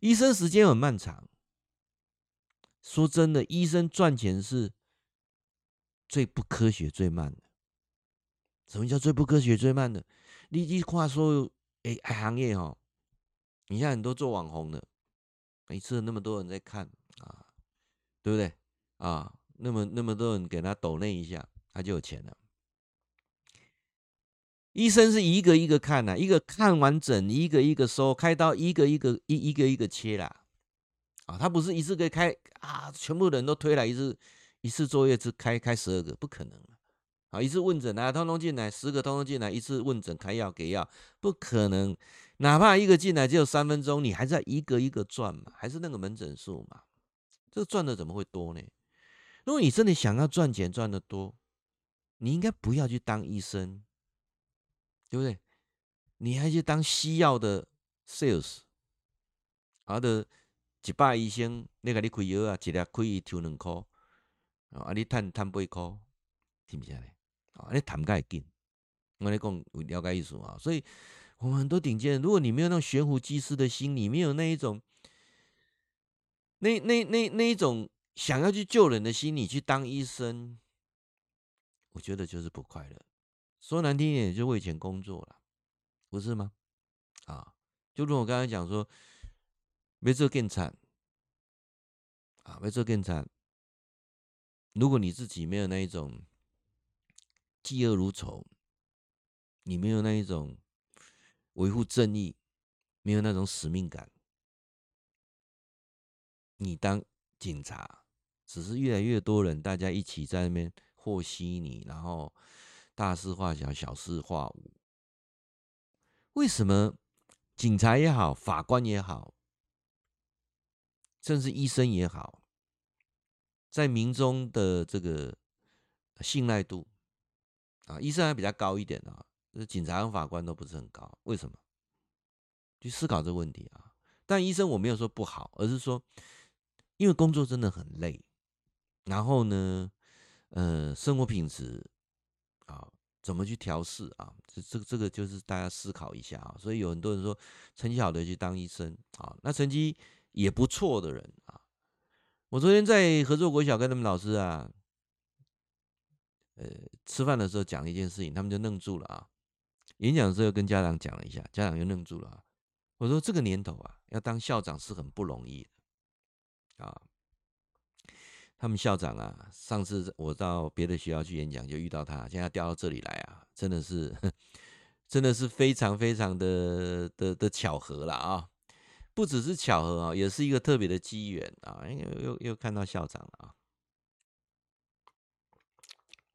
医生时间很漫长，说真的，医生赚钱是最不科学、最慢的。什么叫最不科学、最慢的？你你话说，哎，行业哈。你像很多做网红的，每次那么多人在看啊，对不对啊？那么那么多人给他抖那一下，他就有钱了。医生是一个一个看呐，一个看完整，一个一个收，开刀一个一个一一个一个切啦，啊，他不是一次给开啊，全部人都推来一次，一次坐月子开开十二个，不可能啊，一次问诊啊，通通进来，十个通通进来，一次问诊开药给药，不可能。哪怕一个进来只有三分钟，你还在一个一个转嘛，还是那个门诊数嘛？这个赚的怎么会多呢？如果你真的想要赚钱赚的多，你应该不要去当医生，对不对？你还去当西药的 sales，啊的一百医生，你给你开药啊，一粒可以抽两块，啊，你赚赚八块，听不下来？啊，你谈个紧，我跟你讲了解意思啊，所以。我们很多顶尖，如果你没有那种悬壶济世的心，你没有那一种，那那那那一种想要去救人的心，你去当医生，我觉得就是不快乐。说难听一点，就为钱工作了，不是吗？啊，就如我刚才讲说，没做更惨，啊，没做更惨。如果你自己没有那一种嫉恶如仇，你没有那一种。维护正义，没有那种使命感。你当警察，只是越来越多人，大家一起在那边和稀泥，然后大事化小，小事化无。为什么警察也好，法官也好，甚至医生也好，在民众的这个信赖度啊，医生还比较高一点啊。警察和法官都不是很高，为什么？去思考这个问题啊！但医生我没有说不好，而是说，因为工作真的很累，然后呢，呃，生活品质啊，怎么去调试啊？这这这个就是大家思考一下啊。所以有很多人说，成绩好的去当医生啊，那成绩也不错的人，我昨天在合作国小跟他们老师啊，呃，吃饭的时候讲了一件事情，他们就愣住了啊。演讲的时候跟家长讲了一下，家长又愣住了啊！我说这个年头啊，要当校长是很不容易的啊。他们校长啊，上次我到别的学校去演讲就遇到他，现在调到这里来啊，真的是，(laughs) 真的是非常非常的的的巧合了啊！不只是巧合啊，也是一个特别的机缘啊！又又又看到校长了啊！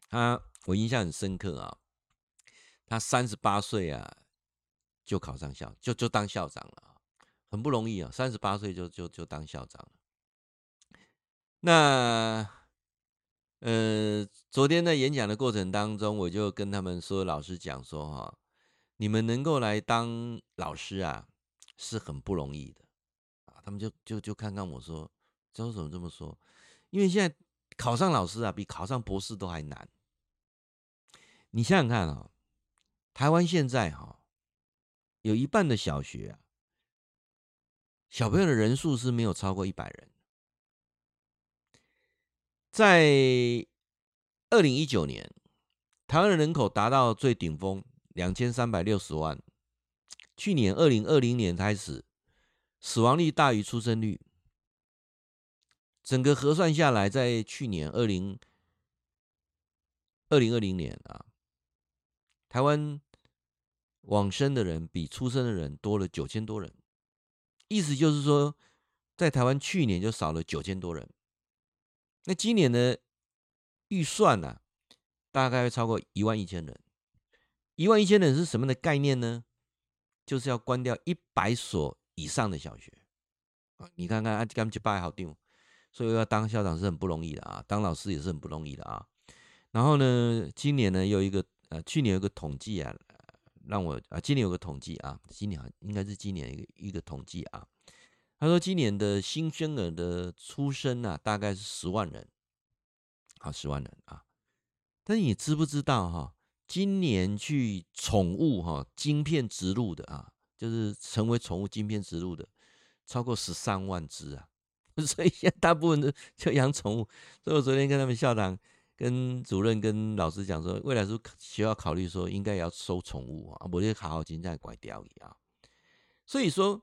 他我印象很深刻啊。他三十八岁啊，就考上校，就就当校长了啊，很不容易啊！三十八岁就就就当校长了。那呃，昨天在演讲的过程当中，我就跟他们说，老师讲说哈，你们能够来当老师啊，是很不容易的啊。他们就就就看看我说，这为什么这么说？因为现在考上老师啊，比考上博士都还难。你想想看啊。台湾现在哈，有一半的小学啊，小朋友的人数是没有超过一百人。在二零一九年，台湾的人口达到最顶峰两千三百六十万。去年二零二零年开始，死亡率大于出生率。整个核算下来，在去年二零二零二零年啊。台湾往生的人比出生的人多了九千多人，意思就是说，在台湾去年就少了九千多人。那今年的预算呢、啊，大概会超过一万一千人。一万一千人是什么的概念呢？就是要关掉一百所以上的小学啊！你看看啊，刚一百好定，所以要当校长是很不容易的啊，当老师也是很不容易的啊。然后呢，今年呢有一个呃，去年有个统计啊，让我啊，今年有个统计啊，今年应该是今年一个一个统计啊。他说今年的新生儿的出生啊，大概是十万人，好，十万人啊。但你知不知道哈？今年去宠物哈晶片植入的啊，就是成为宠物晶片植入的，超过十三万只啊！(laughs) 所以现在大部分都就养宠物。所以我昨天跟他们校长、跟主任、跟老师讲说，未来是需要考虑说，应该要收宠物啊，不就好好经在拐掉一样。所以说，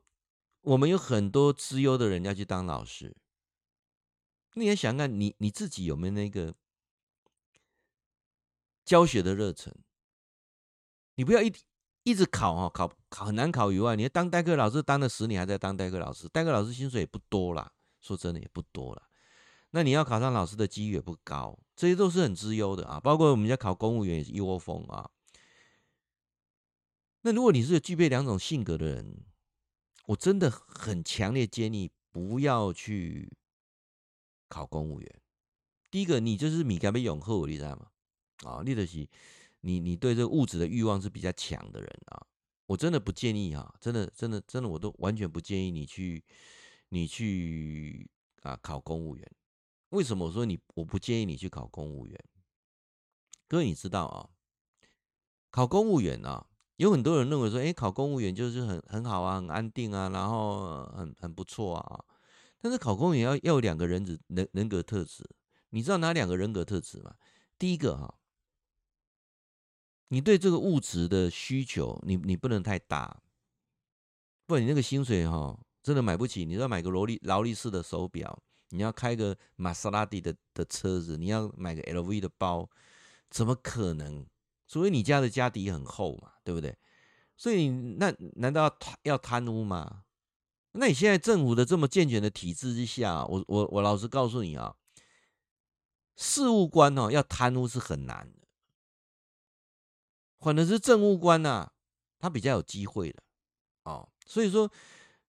我们有很多资优的人要去当老师，你也想看你你自己有没有那个？教学的热忱，你不要一一直考哈，考考很难考以外，你当代课老师当了十年，还在当代课老师，代课老师薪水也不多啦，说真的也不多啦。那你要考上老师的机率也不高，这些都是很之忧的啊。包括我们家考公务员也是一窝蜂啊。那如果你是具备两种性格的人，我真的很强烈建议不要去考公务员。第一个，你就是米该被永厚，你知道吗？啊，立德喜，你你对这个物质的欲望是比较强的人啊，我真的不建议啊，真的真的真的，我都完全不建议你去你去啊考公务员。为什么我说你我不建议你去考公务员？各位你知道啊，考公务员啊，有很多人认为说，哎，考公务员就是很很好啊，很安定啊，然后很很不错啊。但是考公务员要要有两个人子人人格特质，你知道哪两个人格特质吗？第一个哈。你对这个物质的需求，你你不能太大，不然你那个薪水哈，真的买不起。你要买个劳力劳力士的手表，你要开个玛莎拉蒂的的车子，你要买个 LV 的包，怎么可能？除非你家的家底很厚嘛，对不对？所以那难道要贪要贪污吗？那你现在政府的这么健全的体制之下，我我我老实告诉你啊，事务官哦要贪污是很难。反正是政务官呐、啊，他比较有机会的哦。所以说，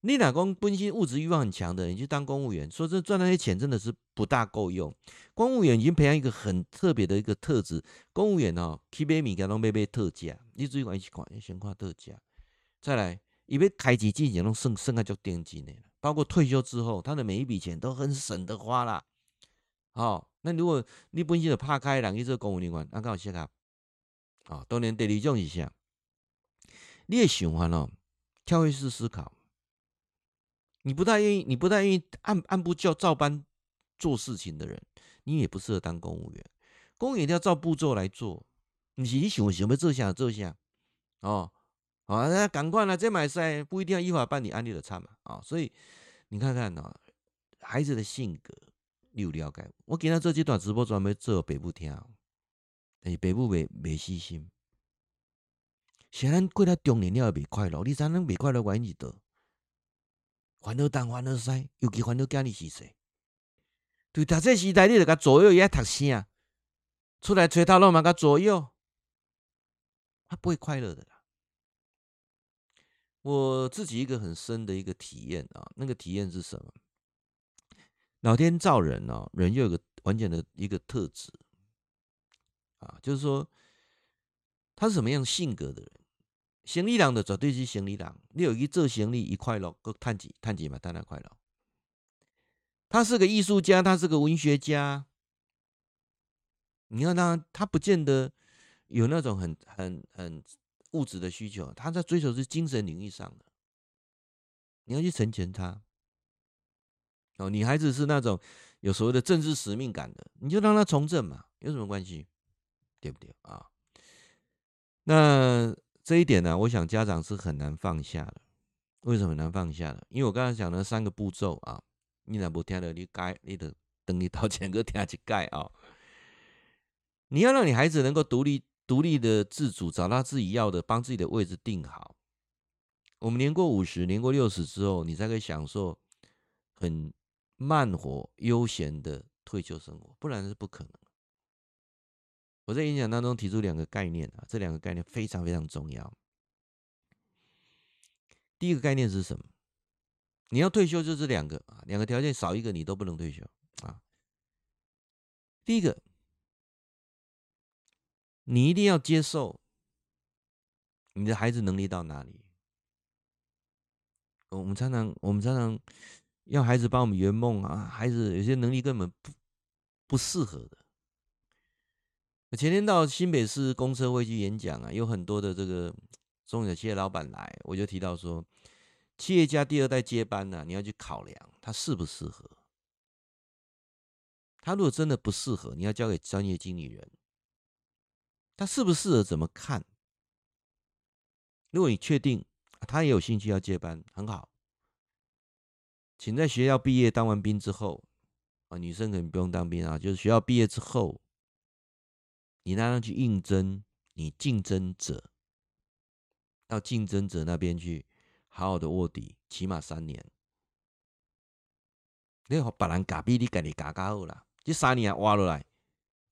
你老公本身物质欲望很强的，你去当公务员，说这赚那些钱真的是不大够用。公务员已经培养一个很特别的一个特质，公务员哦，去买米给拢买买特价，你注意看一起看，先看特价。再来，因为开机进行拢剩剩下就定金的，包括退休之后，他的每一笔钱都很省得花啦。哦，那如果你本身就怕开人去做公务员，那刚好适合。啊，当然第二种是啥？你的想法哦，跳跃式思考。你不太愿意，你不太愿意按按部就照班做事情的人，你也不适合当公务员。公务员一定要照步骤来做。你是你想想要做啥做啥哦。啊，那赶快了，这买菜不一定要依法办理，按你的差嘛。啊，所以你看看哦，孩子的性格你有了解？我今天做这段直播专门做北部听。但是爸母未未死心，虽然过了中年了未快乐，你知影未快乐原因是叨？烦恼东烦恼西，尤其烦恼囝儿是谁？对读册时代，你着甲左右伊爱读啥？出来吹头路嘛，甲左右，他不会快乐的啦。我自己一个很深的一个体验啊，那个体验是什么？老天造人哦，人又有个完全的一个特质。啊，就是说，他是什么样性格的人？生理人的绝对是生理人，你有一做行李一快乐，够叹几叹几嘛，当然快乐。他是个艺术家，他是个文学家。你看他，他不见得有那种很很很物质的需求，他在追求是精神领域上的。你要去成全他。哦，女孩子是那种有所谓的政治使命感的，你就让他从政嘛，有什么关系？对不对啊？那这一点呢，我想家长是很难放下的。为什么难放下的？因为我刚才讲的三个步骤啊，你若不听了，你改，你得等你掏钱去听一改啊。你要让你孩子能够独立、独立的自主，找到自己要的，帮自己的位置定好。我们年过五十、年过六十之后，你才可以享受很慢活、悠闲的退休生活，不然是不可能。我在演讲当中提出两个概念啊，这两个概念非常非常重要。第一个概念是什么？你要退休就这两个啊，两个条件少一个你都不能退休啊。第一个，你一定要接受你的孩子能力到哪里。我们常常，我们常常要孩子帮我们圆梦啊，孩子有些能力根本不不适合的。前天到新北市公车会去演讲啊，有很多的这个中小企业老板来，我就提到说，企业家第二代接班呢，你要去考量他适不适合。他如果真的不适合，你要交给专业经理人。他适不适合怎么看？如果你确定他也有兴趣要接班，很好，请在学校毕业当完兵之后，啊，女生可能不用当兵啊，就是学校毕业之后，你那样去应征你竞争者，到竞争者那边去好好的卧底，起码三年。你和别人嘎比你给你嘎嘎好了。这三年挖落来，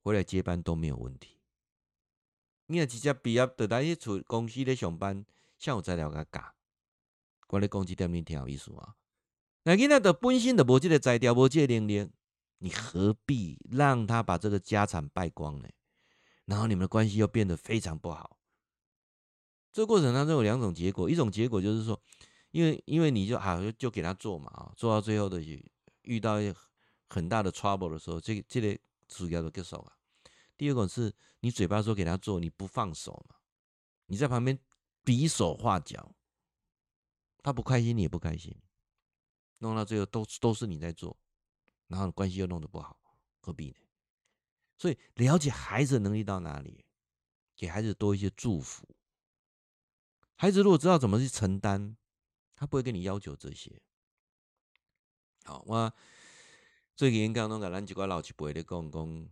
回来接班都没有问题。你若直接毕业就来去处公司咧上班，像有材料甲教，我咧讲这点你挺有意思啊。那囡仔的本身的无这个材料，无这个能力，你何必让他把这个家产败光呢？然后你们的关系又变得非常不好。这个过程当中有两种结果，一种结果就是说，因为因为你就好就就给他做嘛啊，做到最后的遇到。很大的 trouble 的时候，这个这类主要的结束啊。第二个是你嘴巴说给他做，你不放手嘛？你在旁边比手画脚，他不开心，你也不开心，弄到最后都都是你在做，然后关系又弄得不好，何必呢？所以了解孩子能力到哪里，给孩子多一些祝福。孩子如果知道怎么去承担，他不会跟你要求这些。好，我。最近刚刚拢甲咱几个老一辈的讲讲，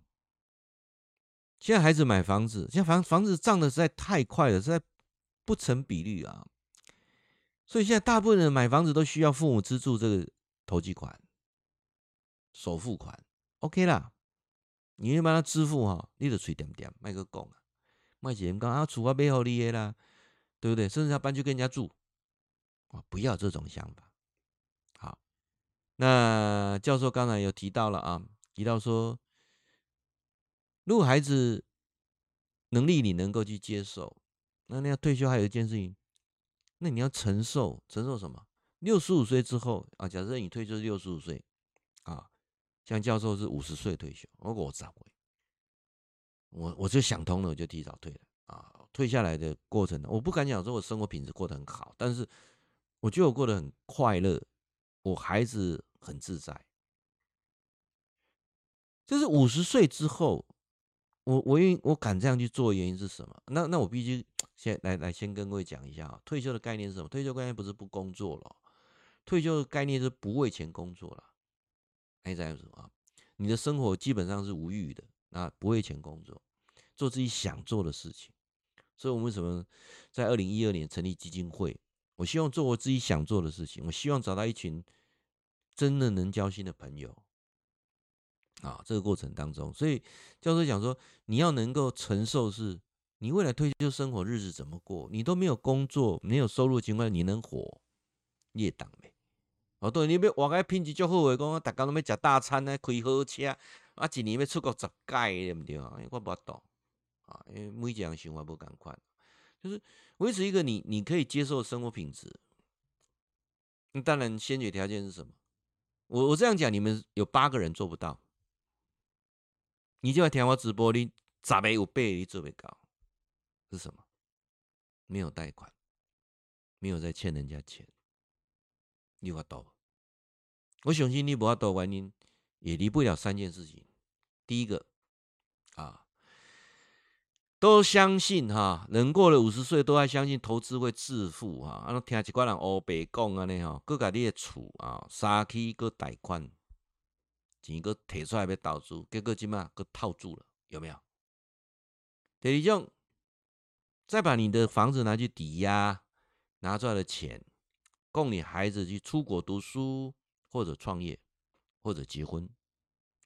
现在孩子买房子，现在房房子涨的实在太快了，实在不成比例啊。所以现在大部分人买房子都需要父母资助这个头期款、首付款，OK 啦。你要帮他支付哈，你就嘴点点，卖个讲啊，卖钱讲啊，厝我买好你的啦，对不对？甚至他搬去跟人家住，啊，不要这种想法。好那教授刚才有提到了啊，提到说，如果孩子能力你能够去接受，那你要退休还有一件事情，那你要承受承受什么？六十五岁之后啊，假设你退休六十五岁啊，像教授是五十岁退休，我我咋会？我我就想通了，我就提早退了啊。退下来的过程，我不敢讲说我生活品质过得很好，但是我觉得我过得很快乐。我孩子很自在，就是五十岁之后，我我因我敢这样去做，原因是什么？那那我必须先来来先跟各位讲一下啊，退休的概念是什么？退休概念不是不工作了，退休的概念是不为钱工作了。哎，这样子啊，你的生活基本上是无欲的，那不为钱工作，做自己想做的事情。所以，我们为什么在二零一二年成立基金会？我希望做我自己想做的事情，我希望找到一群真的能交心的朋友啊。这个过程当中，所以教授讲说，你要能够承受，是你未来退休生活日子怎么过？你都没有工作、没有收入的情况下，你能活？你也当没？哦，对，你要活个品质足好的，讲大家都要吃大餐呢，开好车啊，一年要出国十届，对不对啊？我不懂啊，因为每一样想法不赶快。就是维持一个你你可以接受的生活品质，当然先决条件是什么？我我这样讲，你们有八个人做不到，你就要听我直播，你咋没有倍你做不到？是什么？没有贷款，没有在欠人家钱，你话多？我相信你不话多原因也离不了三件事情。第一个啊。都相信哈，人过了五十岁都还相信投资会致富哈。啊，听一寡人欧白讲啊，呢哈，各家你的厝啊，三期个贷款，钱个提出来要投资，结果今嘛个套住了，有没有？第二种，再把你的房子拿去抵押，拿出来的钱，供你孩子去出国读书，或者创业，或者结婚，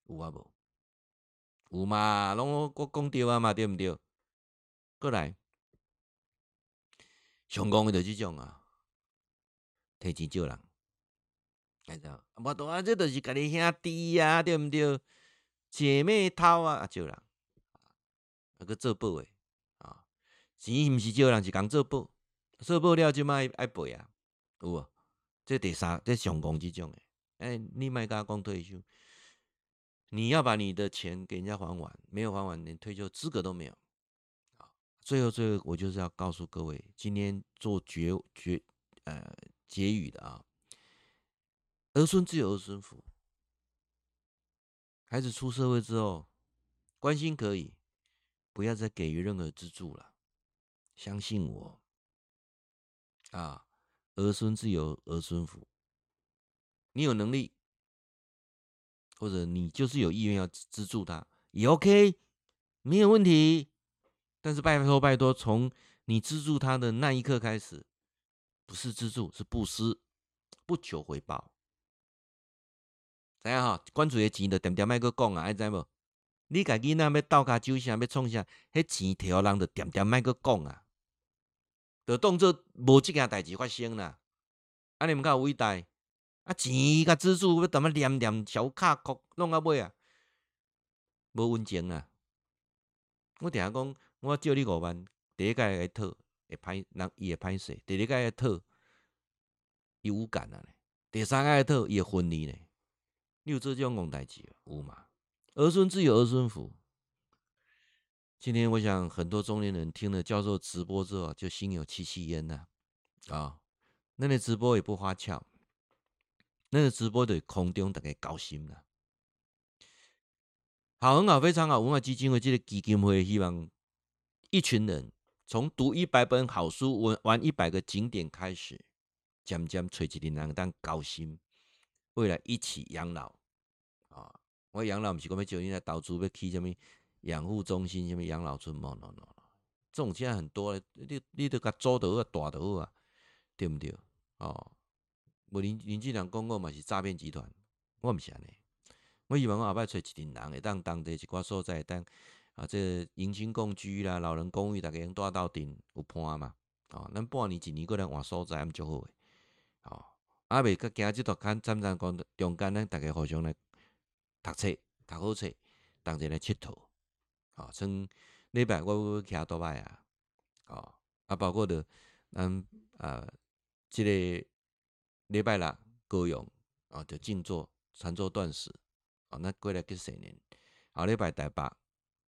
有啊无？有嘛，拢我讲对啊嘛，对毋对？过来，成功的就这种啊，提钱借人，知影？无多啊，这都是家己兄弟啊，对毋对？姐妹淘啊，借人，啊，搁做保诶啊，钱毋是借人，是共做保，做保了就爱爱赔啊，有无？这第三，这成功这种诶，哎，你莫甲我讲退休。你要把你的钱给人家还完，没有还完，连退休资格都没有。最后最后，我就是要告诉各位，今天做绝绝呃结语的啊，儿孙自有儿孙福。孩子出社会之后，关心可以，不要再给予任何资助了。相信我，啊，儿孙自有儿孙福。你有能力。或者你就是有意愿要资助他也 OK，没有问题。但是拜托拜托，从你资助他的那一刻开始，不是资助，是布施，不求回报。知影哈？关注的钱就点点麦克讲啊，爱知无？你家囡仔要倒卡酒啥，要创啥？迄钱摕人就点点麦克讲啊，就当做无这件代志发生啦。安尼毋够有伟大。啊，钱甲资助要怎么念念小卡哭弄到尾啊？无温情啊！我听讲，我借你五万，第一届来讨会歹，人伊会歹势；第二届来讨，伊有感啊！第三届来讨，伊会分你呢。你有做这种戆代志有吗？儿孙自有儿孙福。今天我想很多中年人听了教授直播之后，就心有戚戚焉呐。啊，那你直播也不花俏。那个直播的空中大家高兴了，好，很好，非常好。文化基金会这个基金会希望一群人从读一百本好书、玩玩一百个景点开始，渐渐找一个人当高薪，未来一起养老啊！我养老不是讲要叫你来投资，要去什么养护中心、什么养老村嘛？no no，这种现在很多，你你都甲租得好，大得好啊，对不对？哦。无林林俊良讲过嘛，是诈骗集团，我毋是安尼。我希望我后摆找一群人，会当当地一寡所在，当啊，这迎亲共居啦，老人公寓，大家用大到顶有伴嘛？啊，咱半年一年过来换所在，毋就好诶。啊，未甲惊即段看站站讲中间，咱大家互相来读册，读好册，同齐来佚佗。啊，像礼拜我要徛多摆啊，哦，啊，包括着咱啊，即个。礼拜六高雄啊，就静坐禅坐断食哦，那过来去新年。后礼拜台北，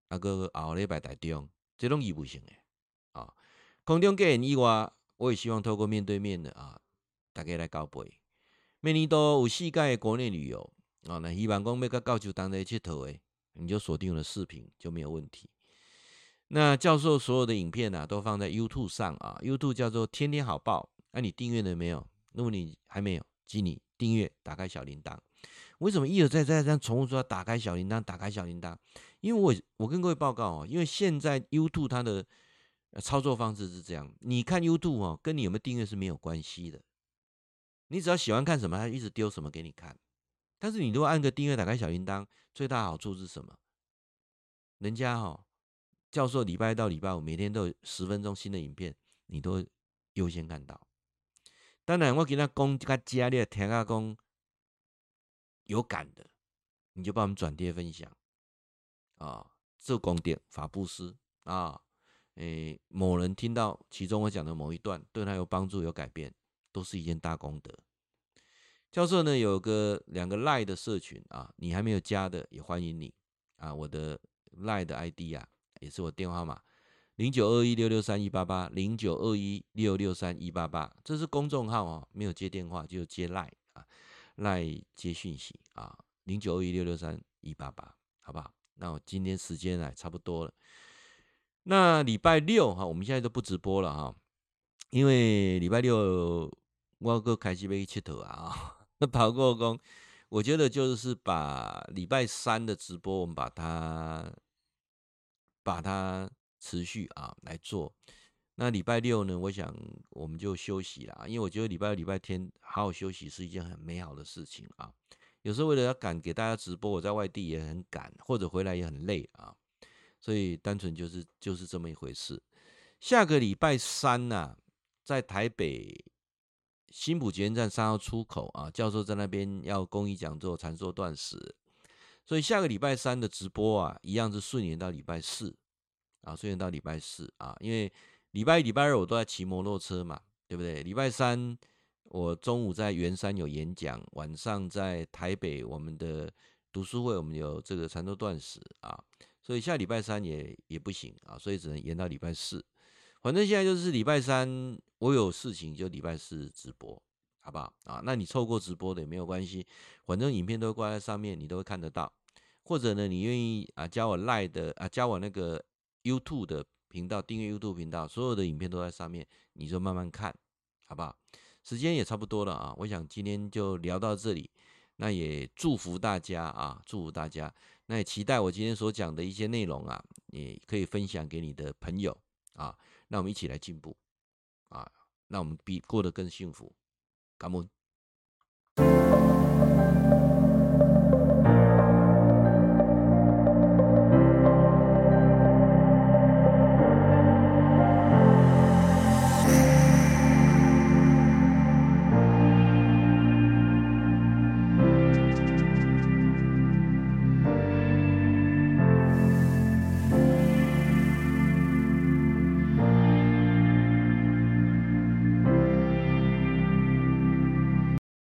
啊个后礼拜台中，这种义务性的啊。空中结缘以外，我也希望透过面对面的啊，大家来交陪。每年都有世界国内旅游啊，那希望讲要甲教授同齐佚佗诶，你就锁定了视频就没有问题。那教授所有的影片啊，都放在 YouTube 上啊，YouTube 叫做天天好报，那、你订阅了没有？如果你还没有，请你订阅，打开小铃铛。为什么一而再再这样重复说要打开小铃铛？打开小铃铛，因为我我跟各位报告哦，因为现在 YouTube 它的操作方式是这样，你看 YouTube 哦，跟你有没有订阅是没有关系的。你只要喜欢看什么，它一直丢什么给你看。但是你如果按个订阅，打开小铃铛，最大好处是什么？人家哈教授礼拜到礼拜五每天都有十分钟新的影片，你都优先看到。当然，我给他讲这个家里听他讲有感的，你就帮我们转贴分享啊，做功德法布施啊，诶，某人听到其中我讲的某一段对他有帮助有改变，都是一件大功德。教授呢有个两个赖的社群啊，你还没有加的也欢迎你啊，我的赖的 ID 啊，也是我电话号码。零九二一六六三一八八，零九二一六六三一八八，这是公众号哦，没有接电话，就接赖啊，赖接讯息啊，零九二一六六三一八八，好不好？那我今天时间啊差不多了，那礼拜六哈，我们现在都不直播了哈，因为礼拜六我哥开始要去佚佗啊，(laughs) 跑过工，我觉得就是把礼拜三的直播，我们把它把它。持续啊来做，那礼拜六呢？我想我们就休息了，因为我觉得礼拜六、礼拜天好好休息是一件很美好的事情啊。有时候为了要赶给大家直播，我在外地也很赶，或者回来也很累啊，所以单纯就是就是这么一回事。下个礼拜三呢、在台北新埔捷运站三号出口啊，教授在那边要公益讲座，禅说断食，所以下个礼拜三的直播啊，一样是顺延到礼拜四啊，顺延到礼拜四啊，因为礼拜一、礼拜二我都在骑摩托车嘛，对不对？礼拜三。我中午在圆山有演讲，晚上在台北我们的读书会，我们有这个禅说断食啊，所以下礼拜三也也不行啊，所以只能延到礼拜四。反正现在就是礼拜三我有事情，就礼拜四直播，好不好啊？那你错过直播的也没有关系，反正影片都挂在上面，你都会看得到。或者呢，你愿意啊加我 Line 的啊，加我那个 YouTube 的频道，订阅 YouTube 频道，所有的影片都在上面，你就慢慢看，好不好？时间也差不多了啊，我想今天就聊到这里。那也祝福大家啊，祝福大家。那也期待我今天所讲的一些内容啊，也可以分享给你的朋友啊。那我们一起来进步啊，那我们比过得更幸福，感恩。